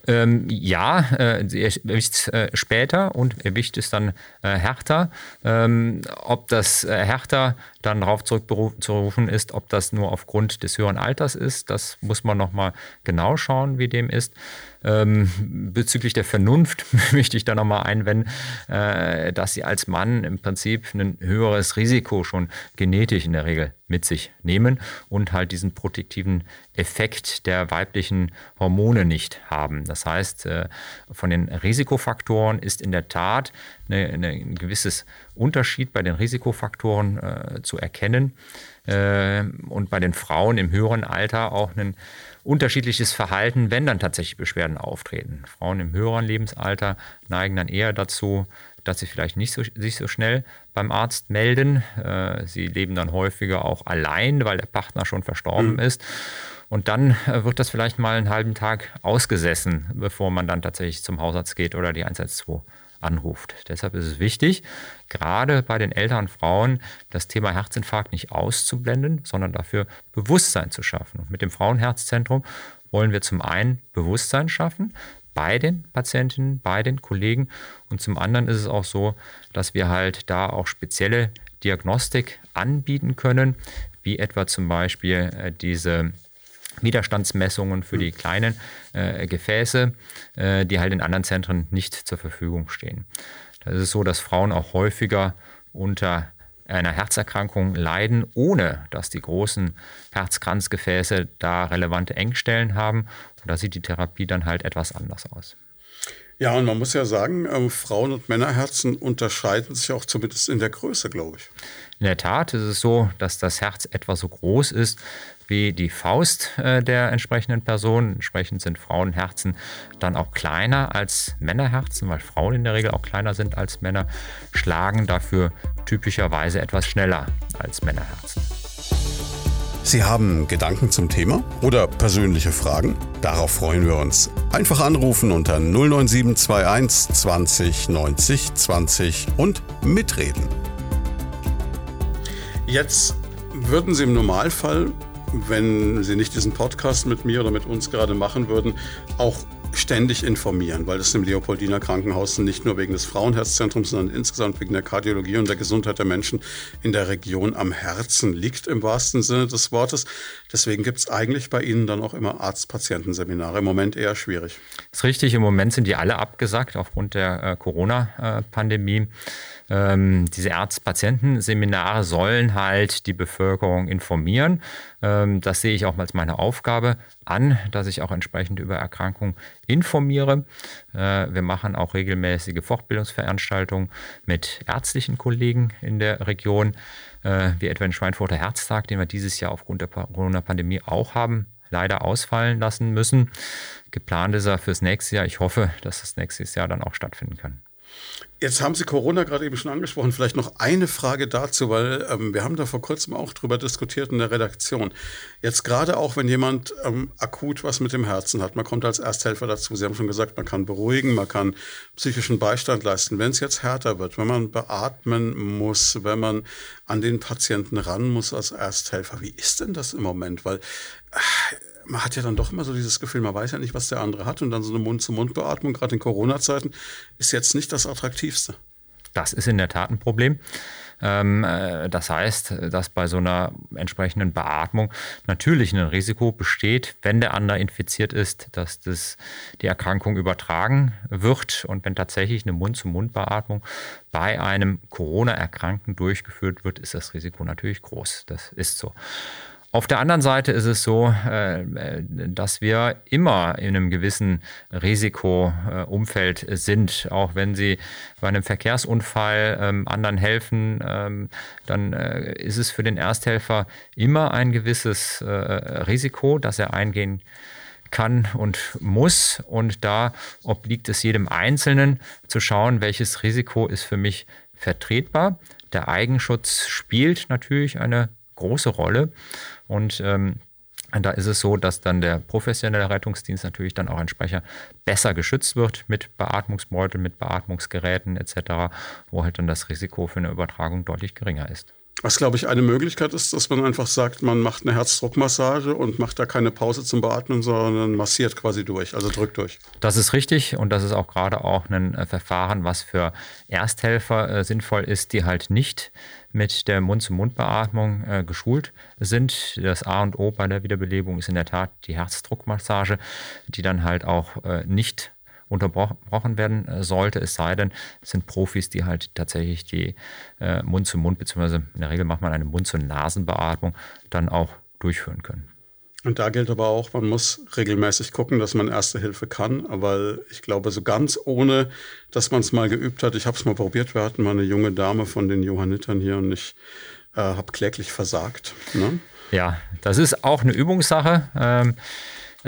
Ähm, ja, äh, sie erwischt es äh, später und erwischt es dann äh, härter. Ähm, ob das äh, härter dann darauf zurückzurufen ist, ob das nur aufgrund des höheren Alters ist, das muss man nochmal genau schauen, wie dem ist. Ähm, bezüglich der Vernunft möchte ich da nochmal einwenden, äh, dass sie als Mann im Prinzip ein höheres Risiko schon genetisch in der Regel mit sich nehmen und halt diesen protektiven Effekt der weiblichen Hormone nicht haben. Das heißt, äh, von den Risikofaktoren ist in der Tat eine, eine, ein gewisses Unterschied bei den Risikofaktoren äh, zu erkennen äh, und bei den Frauen im höheren Alter auch ein unterschiedliches Verhalten, wenn dann tatsächlich Beschwerden auftreten. Frauen im höheren Lebensalter neigen dann eher dazu, dass sie vielleicht nicht so, sich so schnell beim Arzt melden. Äh, sie leben dann häufiger auch allein, weil der Partner schon verstorben mhm. ist. Und dann äh, wird das vielleicht mal einen halben Tag ausgesessen, bevor man dann tatsächlich zum Hausarzt geht oder die 112 anruft. Deshalb ist es wichtig, gerade bei den älteren Frauen das Thema Herzinfarkt nicht auszublenden, sondern dafür Bewusstsein zu schaffen. Und mit dem Frauenherzzentrum wollen wir zum einen Bewusstsein schaffen bei den Patientinnen, bei den Kollegen und zum anderen ist es auch so, dass wir halt da auch spezielle Diagnostik anbieten können, wie etwa zum Beispiel äh, diese Widerstandsmessungen für die kleinen äh, Gefäße, äh, die halt in anderen Zentren nicht zur Verfügung stehen. Da ist es so, dass Frauen auch häufiger unter einer Herzerkrankung leiden, ohne dass die großen Herzkranzgefäße da relevante Engstellen haben. Und da sieht die Therapie dann halt etwas anders aus. Ja, und man muss ja sagen, äh, Frauen- und Männerherzen unterscheiden sich auch zumindest in der Größe, glaube ich. In der Tat ist es so, dass das Herz etwa so groß ist wie die Faust äh, der entsprechenden Person. Entsprechend sind Frauenherzen dann auch kleiner als Männerherzen, weil Frauen in der Regel auch kleiner sind als Männer, schlagen dafür typischerweise etwas schneller als Männerherzen. Sie haben Gedanken zum Thema oder persönliche Fragen? Darauf freuen wir uns. Einfach anrufen unter 09721 20 90 20 und mitreden. Jetzt würden Sie im Normalfall wenn Sie nicht diesen Podcast mit mir oder mit uns gerade machen würden, auch ständig informieren, weil das im Leopoldiner Krankenhaus nicht nur wegen des Frauenherzzentrums, sondern insgesamt wegen der Kardiologie und der Gesundheit der Menschen in der Region am Herzen liegt, im wahrsten Sinne des Wortes. Deswegen gibt es eigentlich bei Ihnen dann auch immer Arzt-Patientenseminare. Im Moment eher schwierig. Das ist richtig. Im Moment sind die alle abgesagt aufgrund der äh, Corona-Pandemie. Ähm, diese Arzt-Patienten-Seminare sollen halt die Bevölkerung informieren. Ähm, das sehe ich auch als meine Aufgabe an, dass ich auch entsprechend über Erkrankungen informiere. Äh, wir machen auch regelmäßige Fortbildungsveranstaltungen mit ärztlichen Kollegen in der Region, äh, wie etwa den Schweinfurter Herztag, den wir dieses Jahr aufgrund der Corona-Pandemie auch haben leider ausfallen lassen müssen. Geplant ist er fürs nächste Jahr. Ich hoffe, dass das nächstes Jahr dann auch stattfinden kann. Jetzt haben Sie Corona gerade eben schon angesprochen. Vielleicht noch eine Frage dazu, weil ähm, wir haben da vor kurzem auch drüber diskutiert in der Redaktion. Jetzt gerade auch, wenn jemand ähm, akut was mit dem Herzen hat, man kommt als Ersthelfer dazu. Sie haben schon gesagt, man kann beruhigen, man kann psychischen Beistand leisten. Wenn es jetzt härter wird, wenn man beatmen muss, wenn man an den Patienten ran muss als Ersthelfer, wie ist denn das im Moment? Weil äh, man hat ja dann doch immer so dieses Gefühl, man weiß ja nicht, was der andere hat. Und dann so eine Mund-zu-Mund-Beatmung, gerade in Corona-Zeiten, ist jetzt nicht das Attraktivste. Das ist in der Tat ein Problem. Ähm, äh, das heißt, dass bei so einer entsprechenden Beatmung natürlich ein Risiko besteht, wenn der andere infiziert ist, dass das, die Erkrankung übertragen wird und wenn tatsächlich eine Mund-zu-Mund-Beatmung bei einem Corona-Erkrankten durchgeführt wird, ist das Risiko natürlich groß. Das ist so. Auf der anderen Seite ist es so, äh, dass wir immer in einem gewissen Risikoumfeld sind. Auch wenn Sie bei einem Verkehrsunfall ähm, anderen helfen, ähm, dann äh, ist es für den Ersthelfer immer ein gewisses äh, Risiko, das er eingehen kann und muss. Und da obliegt es jedem Einzelnen zu schauen, welches Risiko ist für mich vertretbar. Der Eigenschutz spielt natürlich eine große Rolle. Und ähm, da ist es so, dass dann der professionelle Rettungsdienst natürlich dann auch entsprechend besser geschützt wird mit Beatmungsbeutel, mit Beatmungsgeräten etc., wo halt dann das Risiko für eine Übertragung deutlich geringer ist. Was, glaube ich, eine Möglichkeit ist, dass man einfach sagt, man macht eine Herzdruckmassage und macht da keine Pause zum Beatmen, sondern massiert quasi durch, also drückt durch. Das ist richtig und das ist auch gerade auch ein äh, Verfahren, was für Ersthelfer äh, sinnvoll ist, die halt nicht mit der Mund-zu-Mund-Beatmung äh, geschult sind. Das A und O bei der Wiederbelebung ist in der Tat die Herzdruckmassage, die dann halt auch äh, nicht unterbrochen werden äh, sollte, es sei denn, es sind Profis, die halt tatsächlich die äh, Mund-zu-Mund, beziehungsweise in der Regel macht man eine Mund-zu-Nasen-Beatmung, dann auch durchführen können. Und da gilt aber auch, man muss regelmäßig gucken, dass man Erste Hilfe kann. Aber ich glaube, so ganz ohne, dass man es mal geübt hat. Ich habe es mal probiert. Wir hatten mal eine junge Dame von den Johannitern hier und ich äh, habe kläglich versagt. Ne? Ja, das ist auch eine Übungssache. Ähm,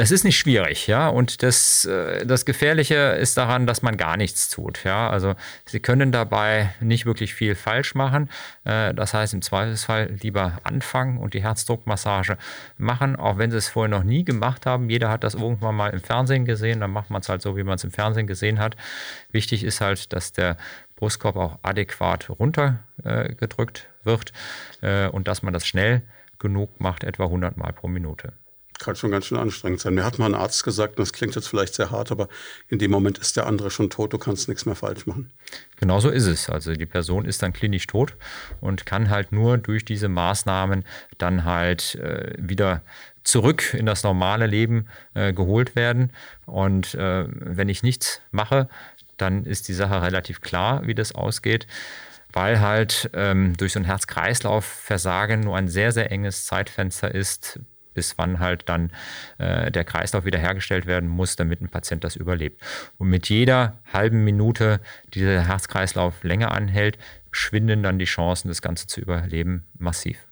es ist nicht schwierig, ja. Und das, äh, das Gefährliche ist daran, dass man gar nichts tut, ja. Also Sie können dabei nicht wirklich viel falsch machen. Äh, das heißt, im Zweifelsfall lieber anfangen und die Herzdruckmassage machen, auch wenn Sie es vorher noch nie gemacht haben. Jeder hat das irgendwann mal im Fernsehen gesehen, dann macht man es halt so, wie man es im Fernsehen gesehen hat. Wichtig ist halt, dass der Brustkorb auch adäquat runtergedrückt wird äh, und dass man das schnell genug macht, etwa 100 Mal pro Minute kann schon ganz schön anstrengend sein. Mir hat mal ein Arzt gesagt, und das klingt jetzt vielleicht sehr hart, aber in dem Moment ist der andere schon tot, du kannst nichts mehr falsch machen. Genauso ist es. Also die Person ist dann klinisch tot und kann halt nur durch diese Maßnahmen dann halt äh, wieder zurück in das normale Leben äh, geholt werden. Und äh, wenn ich nichts mache, dann ist die Sache relativ klar, wie das ausgeht weil halt ähm, durch so ein Herz-Kreislauf-Versagen nur ein sehr, sehr enges Zeitfenster ist, bis wann halt dann äh, der Kreislauf wiederhergestellt werden muss, damit ein Patient das überlebt. Und mit jeder halben Minute, die der Herzkreislauf länger anhält, schwinden dann die Chancen, das Ganze zu überleben, massiv.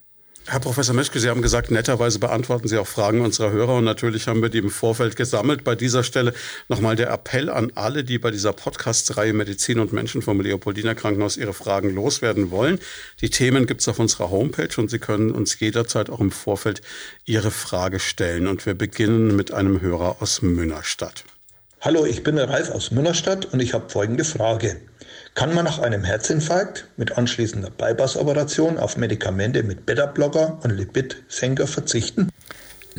Herr Professor Meschke, Sie haben gesagt, netterweise beantworten Sie auch Fragen unserer Hörer und natürlich haben wir die im Vorfeld gesammelt. Bei dieser Stelle nochmal der Appell an alle, die bei dieser Podcast-Reihe Medizin und Menschen vom Leopoldiner Krankenhaus ihre Fragen loswerden wollen. Die Themen gibt es auf unserer Homepage und Sie können uns jederzeit auch im Vorfeld Ihre Frage stellen. Und wir beginnen mit einem Hörer aus Münnerstadt. Hallo, ich bin der Ralf aus Münnerstadt und ich habe folgende Frage. Kann man nach einem Herzinfarkt mit anschließender Bypass-Operation auf Medikamente mit Beta-Blocker und Lipidsenker verzichten?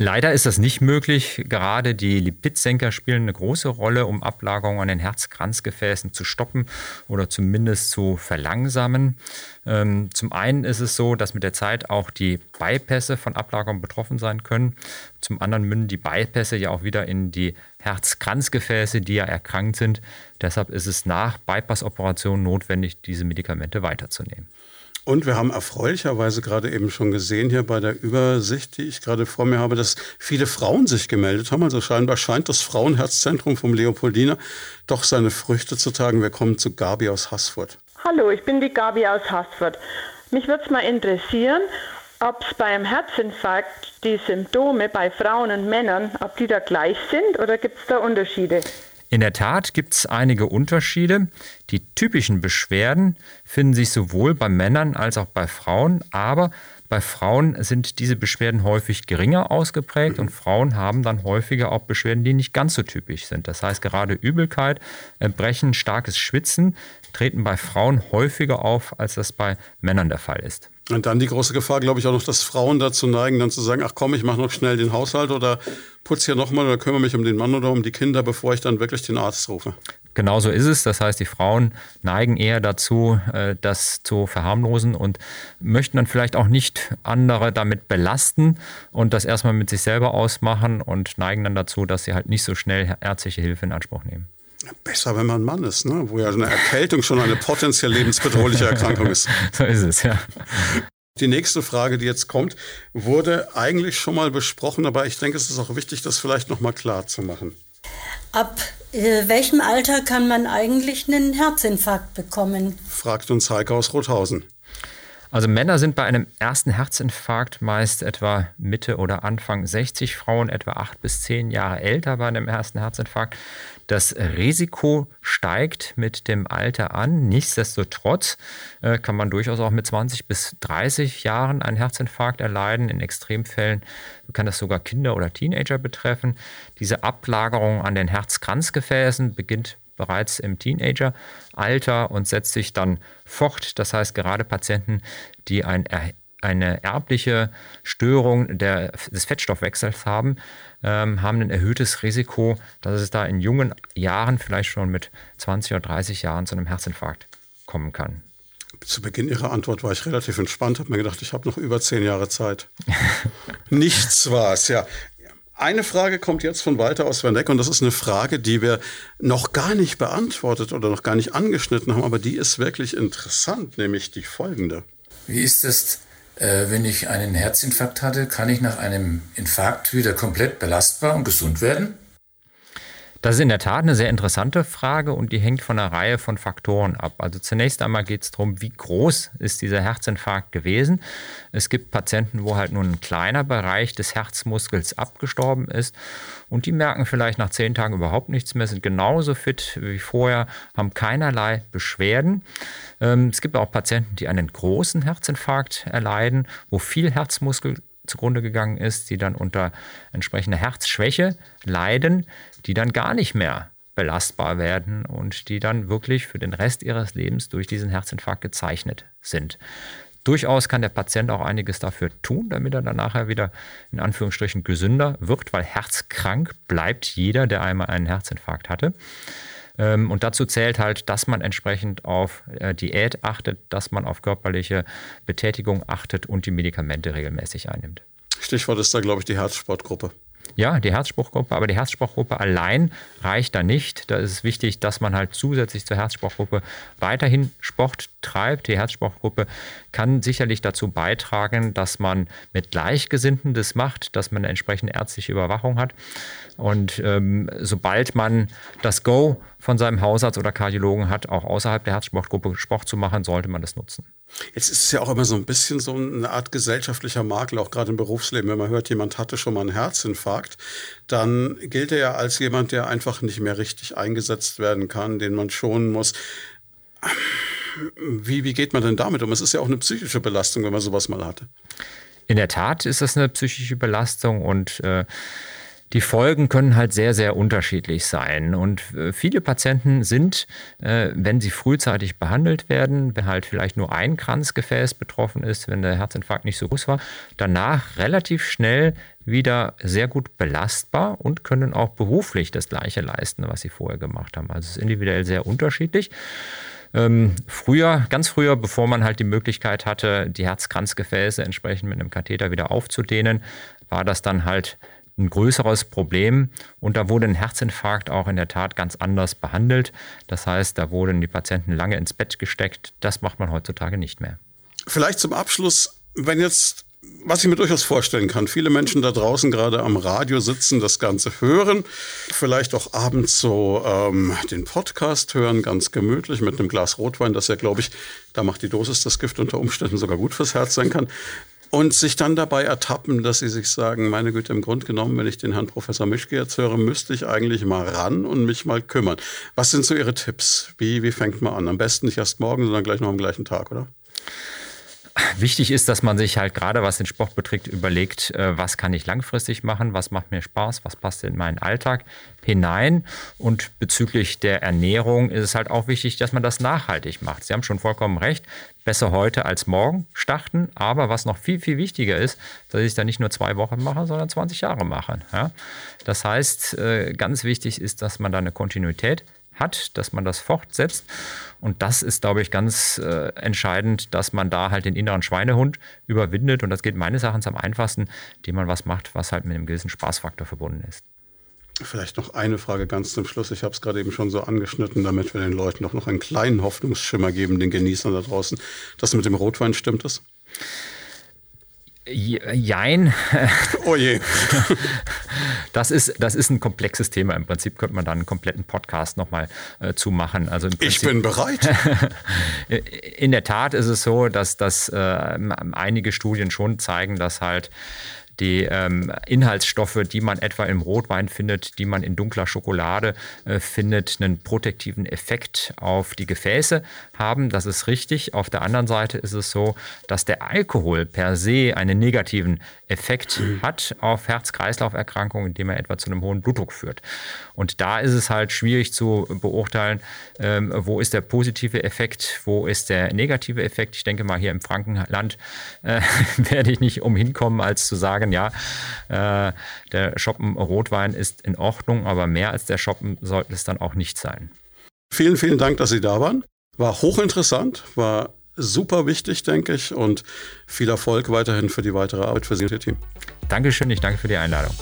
Leider ist das nicht möglich. Gerade die Lipidsenker spielen eine große Rolle, um Ablagerungen an den Herzkranzgefäßen zu stoppen oder zumindest zu verlangsamen. Ähm, zum einen ist es so, dass mit der Zeit auch die Bypässe von Ablagerungen betroffen sein können. Zum anderen münden die Bypässe ja auch wieder in die Herzkranzgefäße, die ja erkrankt sind. Deshalb ist es nach Bypass-Operationen notwendig, diese Medikamente weiterzunehmen. Und wir haben erfreulicherweise gerade eben schon gesehen hier bei der Übersicht, die ich gerade vor mir habe, dass viele Frauen sich gemeldet haben. Also scheinbar scheint das Frauenherzzentrum vom Leopoldiner doch seine Früchte zu tragen. Wir kommen zu Gabi aus Haßfurt. Hallo, ich bin die Gabi aus Haßfurt. Mich würde es mal interessieren, ob es beim Herzinfarkt die Symptome bei Frauen und Männern, ob die da gleich sind oder gibt es da Unterschiede? In der Tat gibt es einige Unterschiede. Die typischen Beschwerden finden sich sowohl bei Männern als auch bei Frauen, aber bei Frauen sind diese Beschwerden häufig geringer ausgeprägt und Frauen haben dann häufiger auch Beschwerden, die nicht ganz so typisch sind. Das heißt, gerade Übelkeit, Erbrechen, starkes Schwitzen treten bei Frauen häufiger auf, als das bei Männern der Fall ist. Und dann die große Gefahr, glaube ich, auch noch, dass Frauen dazu neigen, dann zu sagen, ach komm, ich mache noch schnell den Haushalt oder putze hier nochmal oder kümmere mich um den Mann oder um die Kinder, bevor ich dann wirklich den Arzt rufe. Genauso ist es. Das heißt, die Frauen neigen eher dazu, äh, das zu verharmlosen und möchten dann vielleicht auch nicht andere damit belasten und das erstmal mit sich selber ausmachen und neigen dann dazu, dass sie halt nicht so schnell ärztliche Hilfe in Anspruch nehmen. Besser, wenn man ein Mann ist, ne? wo ja eine Erkältung schon eine potenziell lebensbedrohliche Erkrankung ist. so ist es, ja. Die nächste Frage, die jetzt kommt, wurde eigentlich schon mal besprochen, aber ich denke, es ist auch wichtig, das vielleicht noch mal klar zu machen. Ab äh, welchem Alter kann man eigentlich einen Herzinfarkt bekommen? Fragt uns Heike aus Rothausen. Also Männer sind bei einem ersten Herzinfarkt meist etwa Mitte oder Anfang 60, Frauen etwa acht bis zehn Jahre älter bei einem ersten Herzinfarkt. Das Risiko steigt mit dem Alter an. Nichtsdestotrotz äh, kann man durchaus auch mit 20 bis 30 Jahren einen Herzinfarkt erleiden. In Extremfällen kann das sogar Kinder oder Teenager betreffen. Diese Ablagerung an den Herzkranzgefäßen beginnt bereits im Teenageralter und setzt sich dann fort. Das heißt, gerade Patienten, die ein eine erbliche Störung der, des Fettstoffwechsels haben, ähm, haben ein erhöhtes Risiko, dass es da in jungen Jahren, vielleicht schon mit 20 oder 30 Jahren, zu einem Herzinfarkt kommen kann. Zu Beginn Ihrer Antwort war ich relativ entspannt, habe mir gedacht, ich habe noch über zehn Jahre Zeit. Nichts war es, ja. Eine Frage kommt jetzt von Walter aus Werneck und das ist eine Frage, die wir noch gar nicht beantwortet oder noch gar nicht angeschnitten haben, aber die ist wirklich interessant, nämlich die folgende. Wie ist es äh, wenn ich einen Herzinfarkt hatte, kann ich nach einem Infarkt wieder komplett belastbar und gesund werden? Das ist in der Tat eine sehr interessante Frage und die hängt von einer Reihe von Faktoren ab. Also zunächst einmal geht es darum, wie groß ist dieser Herzinfarkt gewesen. Es gibt Patienten, wo halt nur ein kleiner Bereich des Herzmuskels abgestorben ist und die merken vielleicht nach zehn Tagen überhaupt nichts mehr, sind genauso fit wie vorher, haben keinerlei Beschwerden. Ähm, es gibt auch Patienten, die einen großen Herzinfarkt erleiden, wo viel Herzmuskel zugrunde gegangen ist, die dann unter entsprechender Herzschwäche leiden, die dann gar nicht mehr belastbar werden und die dann wirklich für den Rest ihres Lebens durch diesen Herzinfarkt gezeichnet sind. Durchaus kann der Patient auch einiges dafür tun, damit er dann nachher wieder in Anführungsstrichen gesünder wird, weil herzkrank bleibt jeder, der einmal einen Herzinfarkt hatte. Ähm, und dazu zählt halt, dass man entsprechend auf äh, Diät achtet, dass man auf körperliche Betätigung achtet und die Medikamente regelmäßig einnimmt. Stichwort ist da, glaube ich, die Herzsportgruppe. Ja, die Herzspruchgruppe, aber die Herzspruchgruppe allein reicht da nicht. Da ist es wichtig, dass man halt zusätzlich zur Herzspruchgruppe weiterhin Sport treibt. Die Herzspruchgruppe kann sicherlich dazu beitragen, dass man mit Gleichgesinnten das macht, dass man eine entsprechende ärztliche Überwachung hat. Und ähm, sobald man das Go von seinem Hausarzt oder Kardiologen hat, auch außerhalb der Herzsportgruppe Sport zu machen, sollte man das nutzen. Jetzt ist es ja auch immer so ein bisschen so eine Art gesellschaftlicher Makel, auch gerade im Berufsleben. Wenn man hört, jemand hatte schon mal einen Herzinfarkt, dann gilt er ja als jemand, der einfach nicht mehr richtig eingesetzt werden kann, den man schonen muss. Wie, wie geht man denn damit um? Es ist ja auch eine psychische Belastung, wenn man sowas mal hatte. In der Tat ist das eine psychische Belastung und äh, die Folgen können halt sehr, sehr unterschiedlich sein. Und äh, viele Patienten sind, äh, wenn sie frühzeitig behandelt werden, wenn halt vielleicht nur ein Kranzgefäß betroffen ist, wenn der Herzinfarkt nicht so groß war, danach relativ schnell wieder sehr gut belastbar und können auch beruflich das Gleiche leisten, was sie vorher gemacht haben. Also es ist individuell sehr unterschiedlich. Ähm, früher, ganz früher, bevor man halt die Möglichkeit hatte, die Herzkranzgefäße entsprechend mit einem Katheter wieder aufzudehnen, war das dann halt ein größeres Problem und da wurde ein Herzinfarkt auch in der Tat ganz anders behandelt. Das heißt, da wurden die Patienten lange ins Bett gesteckt. Das macht man heutzutage nicht mehr. Vielleicht zum Abschluss, wenn jetzt was ich mir durchaus vorstellen kann, viele Menschen da draußen gerade am Radio sitzen, das Ganze hören, vielleicht auch abends so ähm, den Podcast hören, ganz gemütlich mit einem Glas Rotwein, das ja, glaube ich, da macht die Dosis das Gift unter Umständen sogar gut fürs Herz sein kann und sich dann dabei ertappen, dass sie sich sagen, meine Güte, im Grunde genommen, wenn ich den Herrn Professor Mischke jetzt höre, müsste ich eigentlich mal ran und mich mal kümmern. Was sind so Ihre Tipps? Wie, wie fängt man an? Am besten nicht erst morgen, sondern gleich noch am gleichen Tag, oder? Wichtig ist, dass man sich halt gerade, was den Sport betrifft, überlegt, äh, was kann ich langfristig machen, was macht mir Spaß, was passt in meinen Alltag hinein. Und bezüglich der Ernährung ist es halt auch wichtig, dass man das nachhaltig macht. Sie haben schon vollkommen recht, besser heute als morgen starten. Aber was noch viel, viel wichtiger ist, dass ich da nicht nur zwei Wochen mache, sondern 20 Jahre mache. Ja? Das heißt, äh, ganz wichtig ist, dass man da eine Kontinuität hat, dass man das fortsetzt. Und das ist, glaube ich, ganz äh, entscheidend, dass man da halt den inneren Schweinehund überwindet. Und das geht meines Erachtens am einfachsten, indem man was macht, was halt mit einem gewissen Spaßfaktor verbunden ist. Vielleicht noch eine Frage ganz zum Schluss. Ich habe es gerade eben schon so angeschnitten, damit wir den Leuten auch noch einen kleinen Hoffnungsschimmer geben, den Genießern da draußen. Das mit dem Rotwein stimmt es? Jein. Oh je. Das ist, das ist ein komplexes Thema. Im Prinzip könnte man da einen kompletten Podcast nochmal äh, zu machen. Also ich bin bereit. In der Tat ist es so, dass, dass äh, einige Studien schon zeigen, dass halt die ähm, Inhaltsstoffe, die man etwa im Rotwein findet, die man in dunkler Schokolade äh, findet, einen protektiven Effekt auf die Gefäße haben. Das ist richtig. Auf der anderen Seite ist es so, dass der Alkohol per se einen negativen Effekt hat auf Herz-Kreislauf-Erkrankungen, indem er etwa zu einem hohen Blutdruck führt. Und da ist es halt schwierig zu beurteilen, ähm, wo ist der positive Effekt, wo ist der negative Effekt. Ich denke mal, hier im Frankenland äh, werde ich nicht umhin kommen, als zu sagen, ja, äh, der Shoppen Rotwein ist in Ordnung, aber mehr als der Shoppen sollte es dann auch nicht sein. Vielen, vielen Dank, dass Sie da waren. War hochinteressant, war super wichtig, denke ich, und viel Erfolg weiterhin für die weitere Arbeit für Sie und Ihr Team. Dankeschön, ich danke für die Einladung.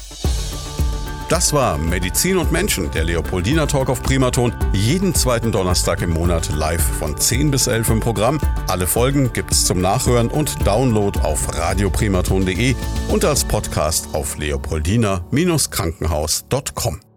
Das war Medizin und Menschen, der Leopoldina Talk auf Primaton. Jeden zweiten Donnerstag im Monat live von 10 bis 11 im Programm. Alle Folgen gibt's zum Nachhören und Download auf radioprimaton.de und als Podcast auf leopoldina-krankenhaus.com.